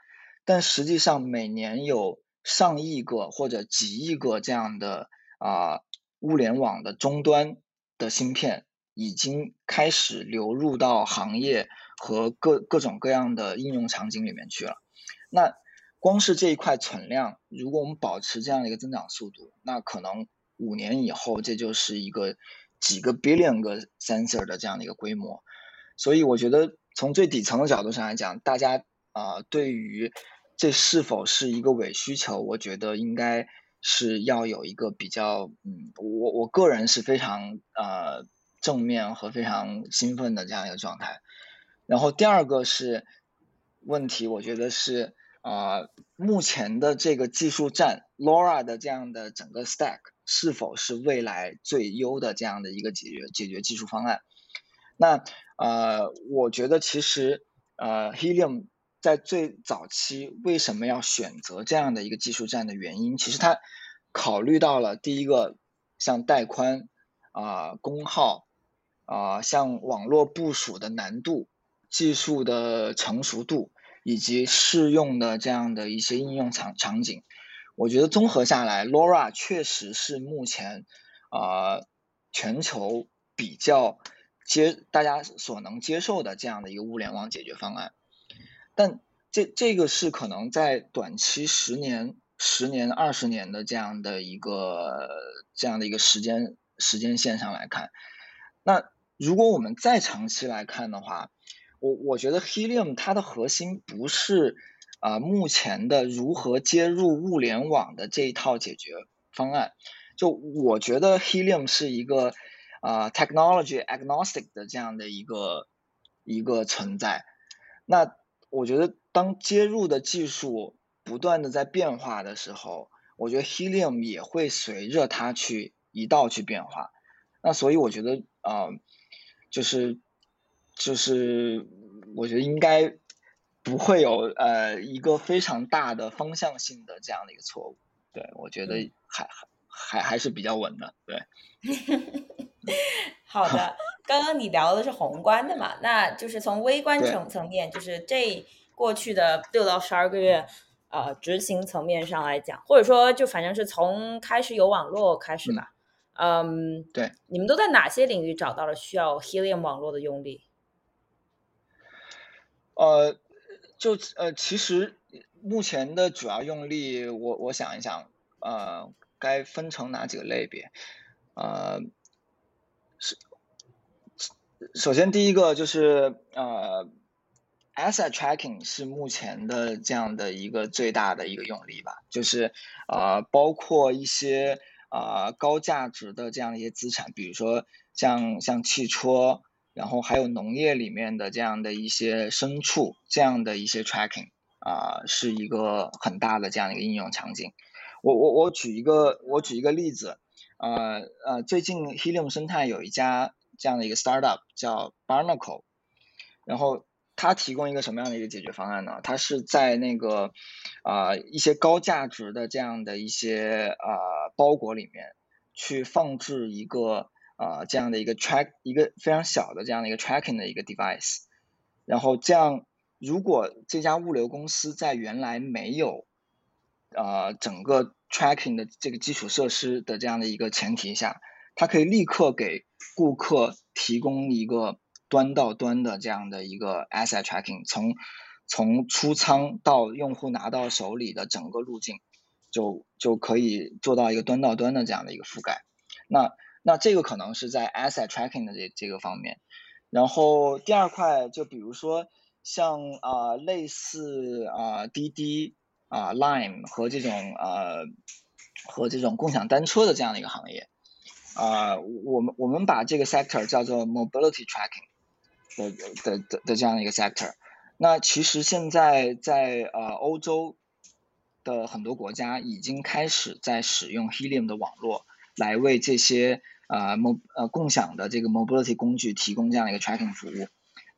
但实际上每年有上亿个或者几亿个这样的啊物联网的终端的芯片。已经开始流入到行业和各各种各样的应用场景里面去了。那光是这一块存量，如果我们保持这样的一个增长速度，那可能五年以后这就是一个几个 billion 个 sensor 的这样的一个规模。所以我觉得从最底层的角度上来讲，大家啊对于这是否是一个伪需求，我觉得应该是要有一个比较嗯，我我个人是非常呃。正面和非常兴奋的这样一个状态，然后第二个是问题，我觉得是啊，目前的这个技术栈 LoRa 的这样的整个 stack 是否是未来最优的这样的一个解决解决技术方案？那呃，我觉得其实呃，Helium 在最早期为什么要选择这样的一个技术栈的原因，其实它考虑到了第一个像带宽啊，功耗。啊，像网络部署的难度、技术的成熟度以及适用的这样的一些应用场场景，我觉得综合下来，LoRa 确实是目前啊全球比较接大家所能接受的这样的一个物联网解决方案。但这这个是可能在短期十年、十年、二十年的这样的一个这样的一个时间时间线上来看，那。如果我们再长期来看的话，我我觉得 Helium 它的核心不是啊目前的如何接入物联网的这一套解决方案。就我觉得 Helium 是一个啊 technology agnostic 的这样的一个一个存在。那我觉得当接入的技术不断的在变化的时候，我觉得 Helium 也会随着它去一道去变化。那所以我觉得啊。就是，就是，我觉得应该不会有呃一个非常大的方向性的这样的一个错误，对我觉得还还还还是比较稳的，对。好的，刚刚你聊的是宏观的嘛，那就是从微观层层面，就是这过去的六到十二个月，呃，执行层面上来讲，或者说就反正是从开始有网络开始吧。嗯，对，你们都在哪些领域找到了需要 Helium 网络的用例？呃，就呃，其实目前的主要用例，我我想一想，呃，该分成哪几个类别？呃，是首先第一个就是呃，asset tracking 是目前的这样的一个最大的一个用例吧，就是呃，包括一些。啊，高价值的这样一些资产，比如说像像汽车，然后还有农业里面的这样的一些牲畜，这样的一些 tracking 啊，是一个很大的这样一个应用场景。我我我举一个我举一个例子，呃呃，最近 Helium 生态有一家这样的一个 startup 叫 Barnacle，然后它提供一个什么样的一个解决方案呢？它是在那个啊一些高价值的这样的一些啊包裹里面去放置一个啊这样的一个 track 一个非常小的这样的一个 tracking 的一个 device，然后这样如果这家物流公司在原来没有呃，整个 tracking 的这个基础设施的这样的一个前提下，它可以立刻给顾客提供一个端到端的这样的一个 asset tracking，从从出仓到用户拿到手里的整个路径，就就可以做到一个端到端的这样的一个覆盖。那那这个可能是在 asset tracking 的这这个方面。然后第二块，就比如说像啊类似啊滴滴。啊，Lime 和这种呃和这种共享单车的这样的一个行业，啊，我们我们把这个 sector 叫做 mobility tracking 的的的的这样的一个 sector。那其实现在在呃欧洲的很多国家已经开始在使用 Helium 的网络来为这些呃 mo 呃共享的这个 mobility 工具提供这样一个 tracking 服务。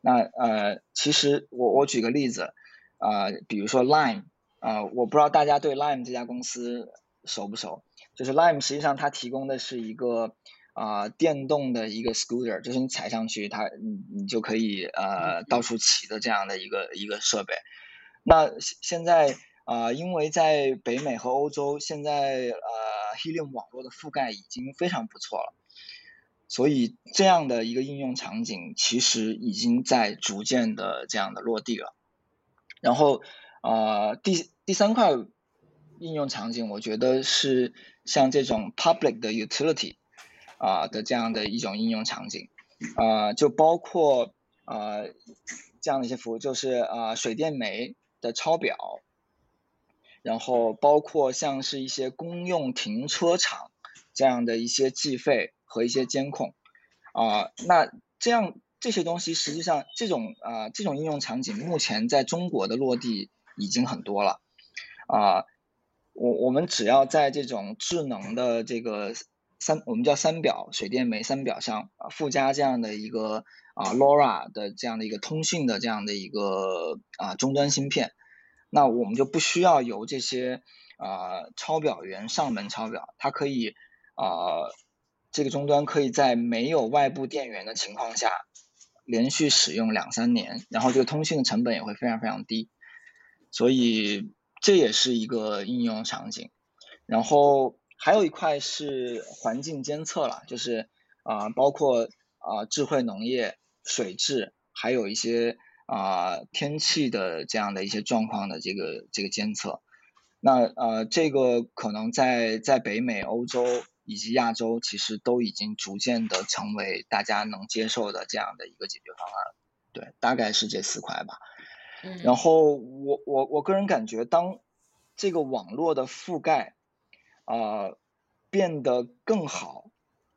那呃，其实我我举个例子，啊，比如说 Lime。啊，我不知道大家对 Lime 这家公司熟不熟？就是 Lime 实际上它提供的是一个啊电动的一个 scooter，就是你踩上去，它你你就可以呃到处骑的这样的一个一个设备。那现在啊，因为在北美和欧洲，现在呃 Helium 网络的覆盖已经非常不错了，所以这样的一个应用场景其实已经在逐渐的这样的落地了，然后。啊，第第三块应用场景，我觉得是像这种 public 的 utility 啊的这样的一种应用场景，啊，就包括啊这样的一些服务，就是啊水电煤的抄表，然后包括像是一些公用停车场这样的一些计费和一些监控，啊，那这样这些东西实际上这种啊这种应用场景目前在中国的落地。已经很多了，啊，我我们只要在这种智能的这个三，我们叫三表水电煤三表上啊附加这样的一个啊 LoRa 的这样的一个通讯的这样的一个啊终端芯片，那我们就不需要由这些啊抄表员上门抄表，它可以啊这个终端可以在没有外部电源的情况下连续使用两三年，然后这个通讯的成本也会非常非常低。所以这也是一个应用场景，然后还有一块是环境监测了，就是啊，包括啊智慧农业、水质，还有一些啊天气的这样的一些状况的这个这个监测。那呃，这个可能在在北美、欧洲以及亚洲，其实都已经逐渐的成为大家能接受的这样的一个解决方案。对，大概是这四块吧。然后我我我个人感觉，当这个网络的覆盖啊变得更好，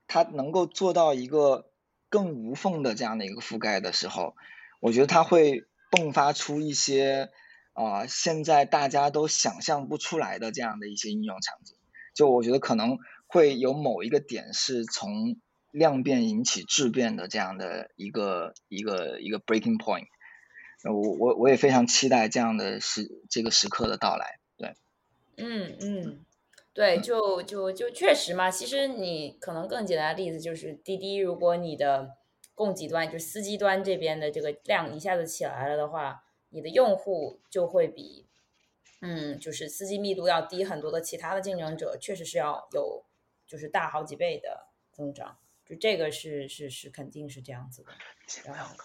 它能够做到一个更无缝的这样的一个覆盖的时候，我觉得它会迸发出一些啊现在大家都想象不出来的这样的一些应用场景。就我觉得可能会有某一个点是从量变引起质变的这样的一个一个一个 breaking point。我我我也非常期待这样的时这个时刻的到来，对，嗯嗯，对，就就就确实嘛，其实你可能更简单的例子就是滴滴，如果你的供给端就司机端这边的这个量一下子起来了的话，你的用户就会比嗯就是司机密度要低很多的其他的竞争者，确实是要有就是大好几倍的增长，就这个是是是肯定是这样子的，然后。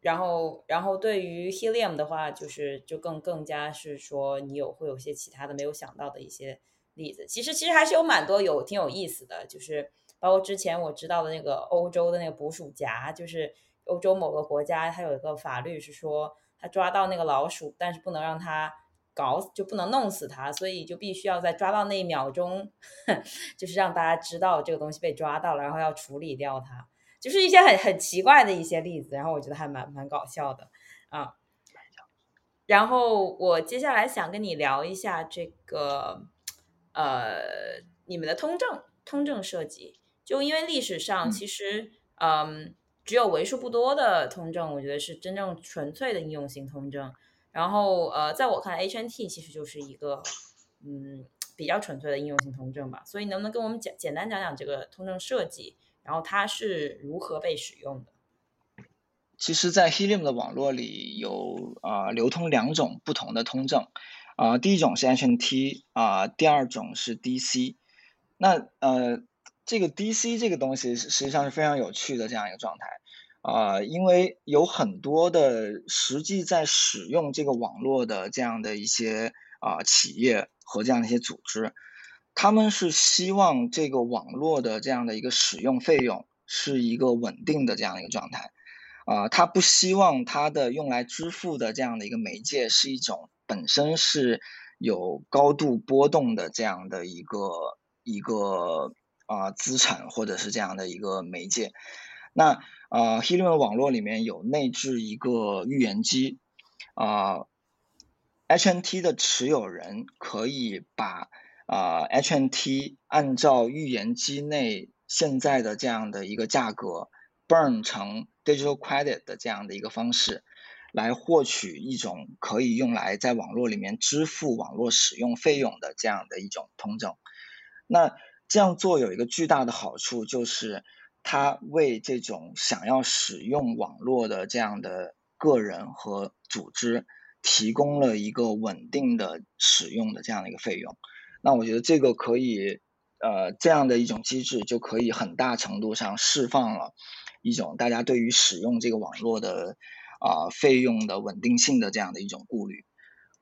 然后，然后对于 Helium 的话，就是就更更加是说，你有会有些其他的没有想到的一些例子。其实其实还是有蛮多有挺有意思的，就是包括之前我知道的那个欧洲的那个捕鼠夹，就是欧洲某个国家它有一个法律是说，它抓到那个老鼠，但是不能让它搞，就不能弄死他，所以就必须要在抓到那一秒钟，就是让大家知道这个东西被抓到了，然后要处理掉它。就是一些很很奇怪的一些例子，然后我觉得还蛮蛮搞笑的啊。然后我接下来想跟你聊一下这个，呃，你们的通证通证设计，就因为历史上其实，嗯，只有为数不多的通证，我觉得是真正纯粹的应用型通证。然后，呃，在我看来，HNT 其实就是一个，嗯，比较纯粹的应用性通证吧。所以，能不能跟我们讲简单讲讲这个通证设计，然后它是如何被使用的？其实，在 Helium 的网络里有啊流通两种不同的通证，啊，第一种是 HNT 啊，第二种是 DC。那呃，这个 DC 这个东西实际上是非常有趣的这样一个状态。啊，因为有很多的实际在使用这个网络的这样的一些啊企业和这样的一些组织，他们是希望这个网络的这样的一个使用费用是一个稳定的这样一个状态，啊，他不希望他的用来支付的这样的一个媒介是一种本身是有高度波动的这样的一个一个啊资产或者是这样的一个媒介，那。呃，Helium 网络里面有内置一个预言机，啊，HNT 的持有人可以把啊 HNT 按照预言机内现在的这样的一个价格 burn 成 digital credit 的这样的一个方式，来获取一种可以用来在网络里面支付网络使用费用的这样的一种通证。那这样做有一个巨大的好处就是。它为这种想要使用网络的这样的个人和组织提供了一个稳定的使用的这样的一个费用。那我觉得这个可以，呃，这样的一种机制就可以很大程度上释放了一种大家对于使用这个网络的啊费用的稳定性的这样的一种顾虑。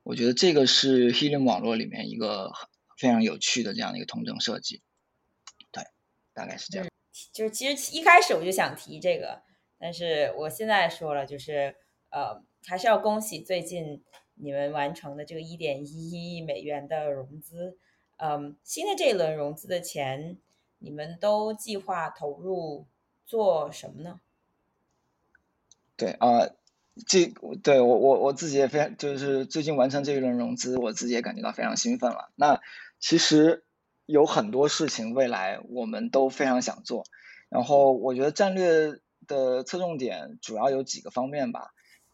我觉得这个是 Helium 网络里面一个非常有趣的这样的一个通证设计。对，大概是这样。就是其实一开始我就想提这个，但是我现在说了，就是呃，还是要恭喜最近你们完成的这个一点一亿美元的融资。嗯，新的这一轮融资的钱，你们都计划投入做什么呢？对啊，这对我我我自己也非常，就是最近完成这一轮融资，我自己也感觉到非常兴奋了。那其实。有很多事情未来我们都非常想做，然后我觉得战略的侧重点主要有几个方面吧。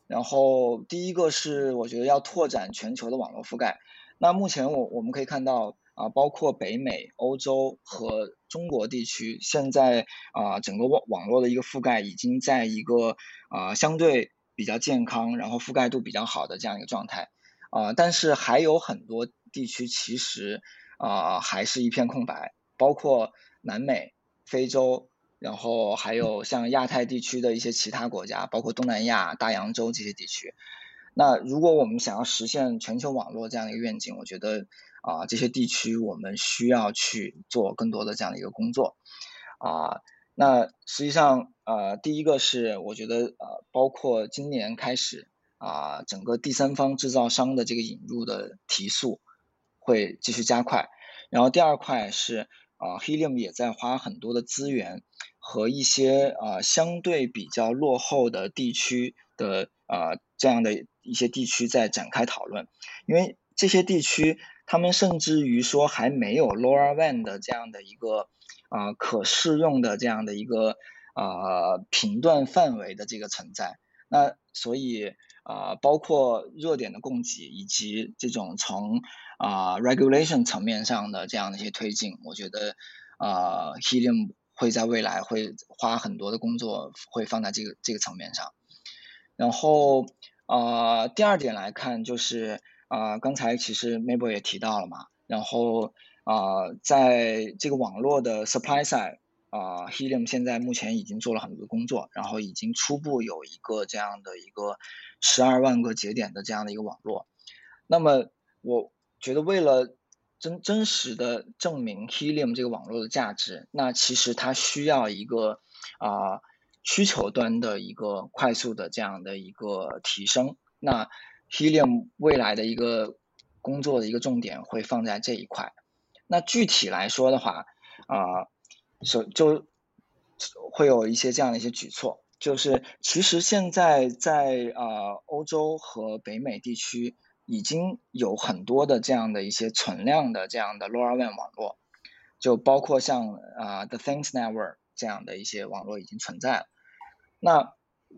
然后第一个是我觉得要拓展全球的网络覆盖。那目前我我们可以看到啊，包括北美、欧洲和中国地区，现在啊整个网网络的一个覆盖已经在一个啊相对比较健康，然后覆盖度比较好的这样一个状态啊。但是还有很多地区其实。啊，还是一片空白，包括南美、非洲，然后还有像亚太地区的一些其他国家，包括东南亚、大洋洲这些地区。那如果我们想要实现全球网络这样的一个愿景，我觉得啊，这些地区我们需要去做更多的这样的一个工作。啊，那实际上呃，第一个是我觉得呃，包括今年开始啊，整个第三方制造商的这个引入的提速。会继续加快，然后第二块是啊，Helium 也在花很多的资源和一些啊相对比较落后的地区的啊这样的一些地区在展开讨论，因为这些地区他们甚至于说还没有 LoRaWAN 的这样的一个啊可适用的这样的一个啊频段范围的这个存在，那所以啊包括热点的供给以及这种从啊，regulation 层面上的这样的一些推进，我觉得啊，Helium 会在未来会花很多的工作会放在这个这个层面上。然后啊，第二点来看就是啊，刚才其实 Mabel 也提到了嘛，然后啊，在这个网络的 supply side 啊，Helium 现在目前已经做了很多的工作，然后已经初步有一个这样的一个十二万个节点的这样的一个网络。那么我。觉得为了真真实的证明 Helium 这个网络的价值，那其实它需要一个啊需求端的一个快速的这样的一个提升。那 Helium 未来的一个工作的一个重点会放在这一块。那具体来说的话啊，首就会有一些这样的一些举措，就是其实现在在啊欧洲和北美地区。已经有很多的这样的一些存量的这样的 LoRaWAN 网络，就包括像啊 The Things Network 这样的一些网络已经存在了。那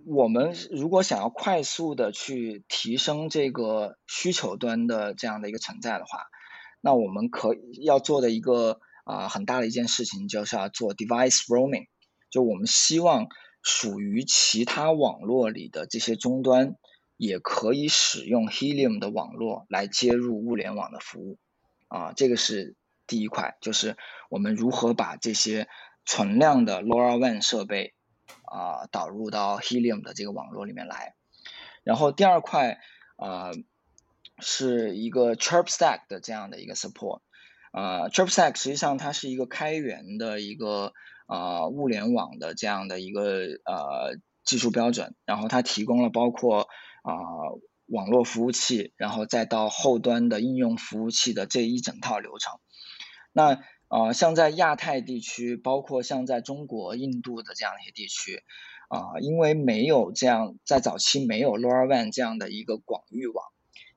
我们如果想要快速的去提升这个需求端的这样的一个存在的话，那我们可要做的一个啊很大的一件事情就是要做 device roaming，就我们希望属于其他网络里的这些终端也可以使用 Helium 的网络来接入物联网的服务，啊，这个是第一块，就是我们如何把这些存量的 LoRaWAN 设备。啊，导入到 Helium 的这个网络里面来。然后第二块，呃，是一个 ChirpStack 的这样的一个 support。呃 d r i p s t a c k 实际上它是一个开源的一个呃物联网的这样的一个呃技术标准。然后它提供了包括啊网络服务器，然后再到后端的应用服务器的这一整套流程。那啊，像在亚太地区，包括像在中国、印度的这样一些地区，啊，因为没有这样在早期没有 LoRaWAN 这样的一个广域网，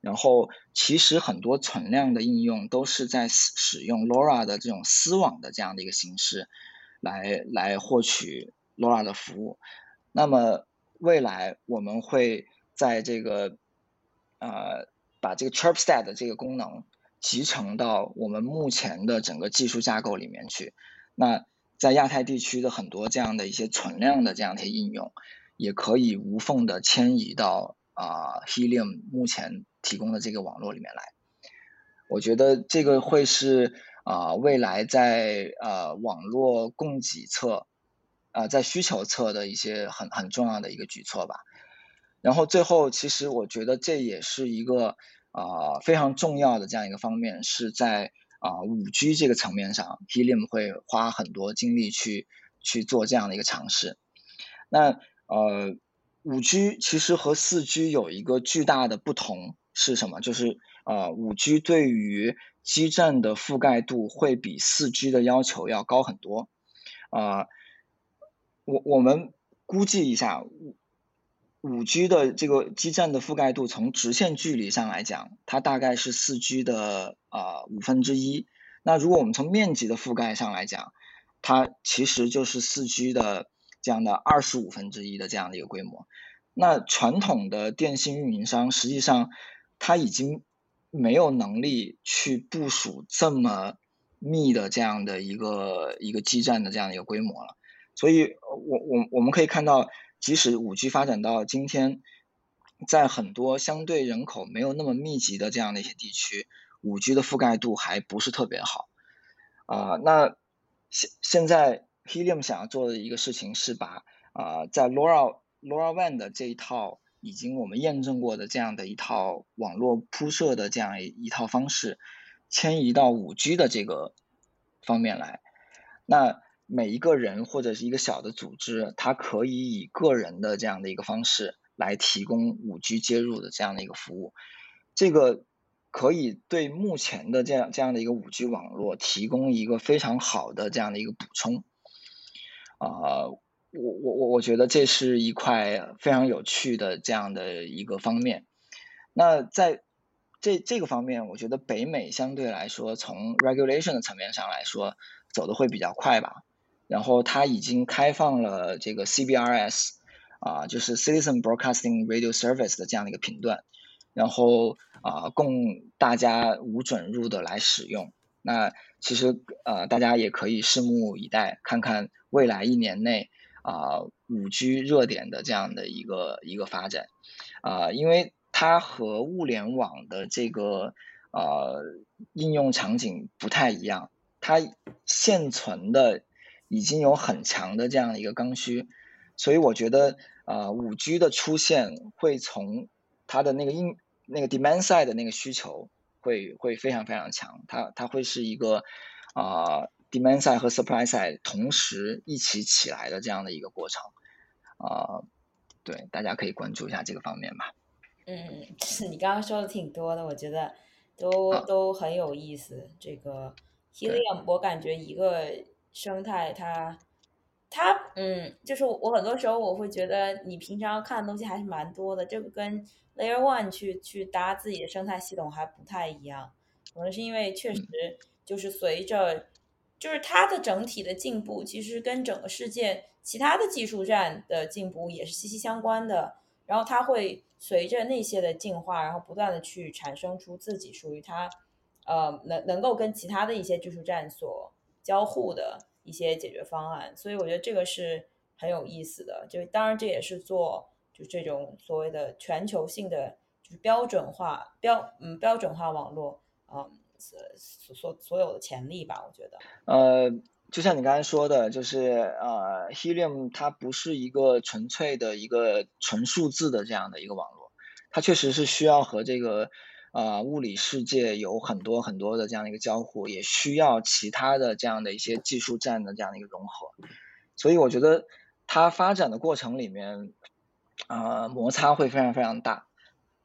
然后其实很多存量的应用都是在使使用 LoRa 的这种私网的这样的一个形式，来来获取 LoRa 的服务。那么未来我们会在这个呃把这个 ChirpStack 的这个功能。集成到我们目前的整个技术架构里面去。那在亚太地区的很多这样的一些存量的这样的一些应用，也可以无缝的迁移到啊 Helium 目前提供的这个网络里面来。我觉得这个会是啊未来在呃网络供给侧啊在需求侧的一些很很重要的一个举措吧。然后最后，其实我觉得这也是一个。啊，非常重要的这样一个方面是在啊五 G 这个层面上，Helium 会花很多精力去去做这样的一个尝试。那呃，五 G 其实和四 G 有一个巨大的不同是什么？就是呃，五 G 对于基站的覆盖度会比四 G 的要求要高很多。啊，我我们估计一下。五 G 的这个基站的覆盖度，从直线距离上来讲，它大概是四 G 的啊五分之一。那如果我们从面积的覆盖上来讲，它其实就是四 G 的这样的二十五分之一的这样的一个规模。那传统的电信运营商实际上，它已经没有能力去部署这么密的这样的一个一个基站的这样一个规模了。所以，我我我们可以看到。即使五 G 发展到今天，在很多相对人口没有那么密集的这样的一些地区，五 G 的覆盖度还不是特别好。啊，那现现在 Helium 想要做的一个事情是把啊，在 LoRa LoRaWAN 的这一套已经我们验证过的这样的一套网络铺设的这样一套方式，迁移到五 G 的这个方面来。那每一个人或者是一个小的组织，它可以以个人的这样的一个方式来提供五 G 接入的这样的一个服务，这个可以对目前的这样这样的一个五 G 网络提供一个非常好的这样的一个补充。啊，我我我我觉得这是一块非常有趣的这样的一个方面。那在这这个方面，我觉得北美相对来说从 regulation 的层面上来说走的会比较快吧。然后它已经开放了这个 CBRS，啊，就是 Citizen Broadcasting Radio Service 的这样的一个频段，然后啊，供大家无准入的来使用。那其实呃，大家也可以拭目以待，看看未来一年内啊，五 G 热点的这样的一个一个发展。啊，因为它和物联网的这个呃应用场景不太一样，它现存的。已经有很强的这样一个刚需，所以我觉得啊，五 G 的出现会从它的那个应那个 demand side 的那个需求会会非常非常强，它它会是一个啊 demand side 和 supply side 同时一起起来的这样的一个过程啊，对，大家可以关注一下这个方面吧。嗯，你刚刚说的挺多的，我觉得都都很有意思。这个 Helium，我感觉一个。生态它，它嗯，就是我很多时候我会觉得你平常看的东西还是蛮多的，这个跟 Layer One 去去搭自己的生态系统还不太一样，可能是因为确实就是随着就是它的整体的进步，其实跟整个世界其他的技术站的进步也是息息相关的。然后它会随着那些的进化，然后不断的去产生出自己属于它呃能能够跟其他的一些技术站所交互的一些解决方案。所以我觉得这个是很有意思的。就当然这也是做。就这种所谓的全球性的，就是标准化标嗯标准化网络啊，所所所有的潜力吧，我觉得。呃，就像你刚才说的，就是呃，Helium 它不是一个纯粹的一个纯数字的这样的一个网络，它确实是需要和这个呃物理世界有很多很多的这样的一个交互，也需要其他的这样的一些技术站的这样的一个融合，所以我觉得它发展的过程里面。啊，摩擦会非常非常大，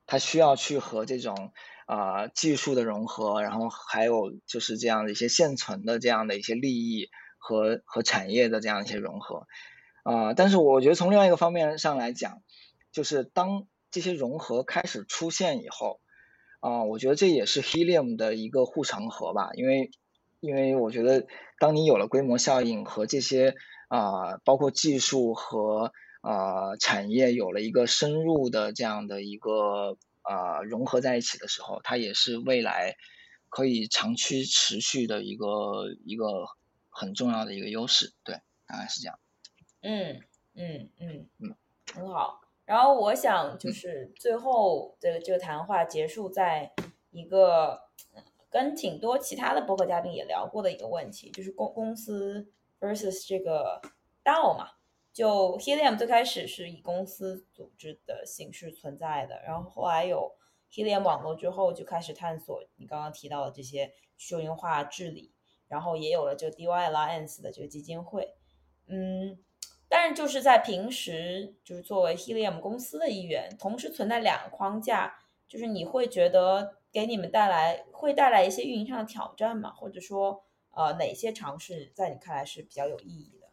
它需要去和这种啊技术的融合，然后还有就是这样的一些现存的这样的一些利益和和产业的这样一些融合啊。但是我觉得从另外一个方面上来讲，就是当这些融合开始出现以后啊，我觉得这也是 Helium 的一个护城河吧，因为因为我觉得当你有了规模效应和这些啊包括技术和啊，产业有了一个深入的这样的一个啊融合在一起的时候，它也是未来可以长期持续的一个一个很重要的一个优势。对，大概是这样。嗯嗯嗯嗯，很好。然后我想就是最后的这个谈话结束在一个跟挺多其他的博客嘉宾也聊过的一个问题，就是公公司 versus 这个 DAO 嘛。就 Helium 最开始是以公司组织的形式存在的，然后后来有 Helium 网络之后，就开始探索你刚刚提到的这些去中心化治理，然后也有了这个 DY Alliance 的这个基金会。嗯，但是就是在平时，就是作为 Helium 公司的一员，同时存在两个框架，就是你会觉得给你们带来会带来一些运营上的挑战吗？或者说，呃，哪些尝试在你看来是比较有意义的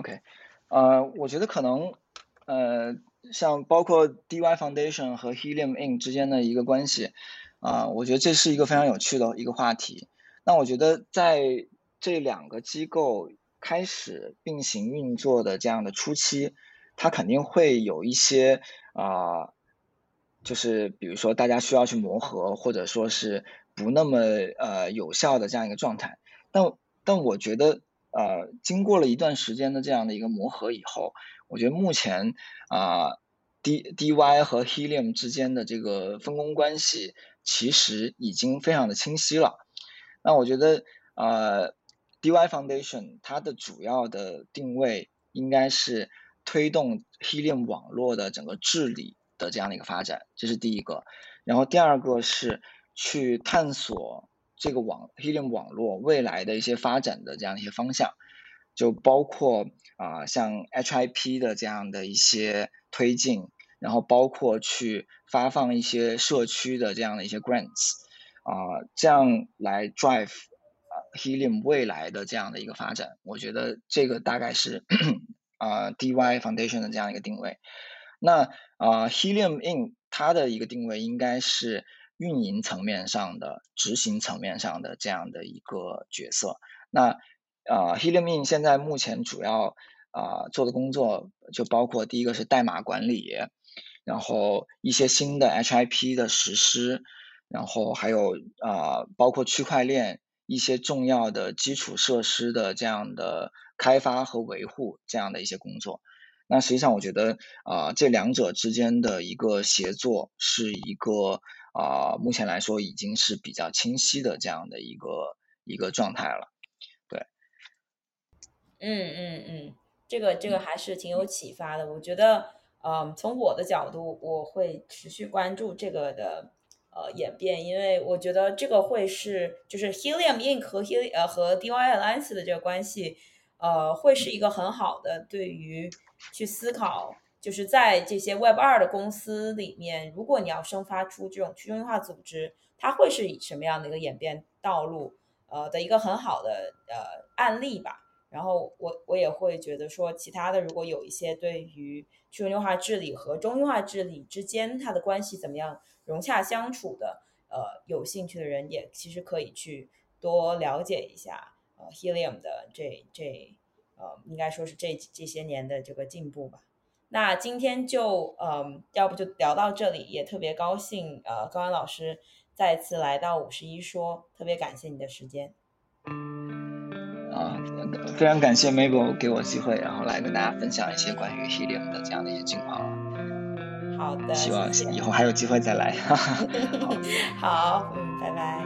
？OK，呃，我觉得可能，呃，像包括 DY Foundation 和 Helium In 之间的一个关系，啊，我觉得这是一个非常有趣的一个话题。那我觉得在这两个机构开始并行运作的这样的初期，它肯定会有一些啊，就是比如说大家需要去磨合，或者说是不那么呃有效的这样一个状态。但但我觉得。呃，经过了一段时间的这样的一个磨合以后，我觉得目前啊，D D Y 和 Helium 之间的这个分工关系其实已经非常的清晰了。那我觉得呃，D Y Foundation 它的主要的定位应该是推动 Helium 网络的整个治理的这样的一个发展，这是第一个。然后第二个是去探索。这个网 Helium 网络未来的一些发展的这样一些方向，就包括啊像 HIP 的这样的一些推进，然后包括去发放一些社区的这样的一些 grants，啊这样来 drive 啊 Helium 未来的这样的一个发展，我觉得这个大概是啊 DY Foundation 的这样一个定位。那啊 Helium in 它的一个定位应该是。运营层面上的、执行层面上的这样的一个角色，那啊，Helium In 现在目前主要啊做的工作就包括第一个是代码管理，然后一些新的 HIP 的实施，然后还有啊包括区块链一些重要的基础设施的这样的开发和维护这样的一些工作。那实际上我觉得啊这两者之间的一个协作是一个。啊，目前来说已经是比较清晰的这样的一个一个状态了，对。嗯嗯嗯，这个这个还是挺有启发的。我觉得，嗯，从我的角度，我会持续关注这个的呃演变，因为我觉得这个会是就是 Helium Inc 和 Helium 呃和 DY Alliance 的这个关系，呃，会是一个很好的对于去思考。就是在这些 Web 二的公司里面，如果你要生发出这种去中心化组织，它会是以什么样的一个演变道路？呃，的一个很好的呃案例吧。然后我我也会觉得说，其他的如果有一些对于去中心化治理和中心化治理之间它的关系怎么样融洽相处的，呃，有兴趣的人也其实可以去多了解一下呃 Helium 的这这呃，应该说是这这些年的这个进步吧。那今天就嗯，要不就聊到这里，也特别高兴呃，高安老师再次来到五十一说，特别感谢你的时间。啊，非常感谢 Mabel 给我机会，然后来跟大家分享一些关于 Helium 的这样的一些情况。好的，希望以后还有机会再来。好，嗯，拜拜。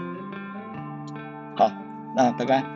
好，那拜拜。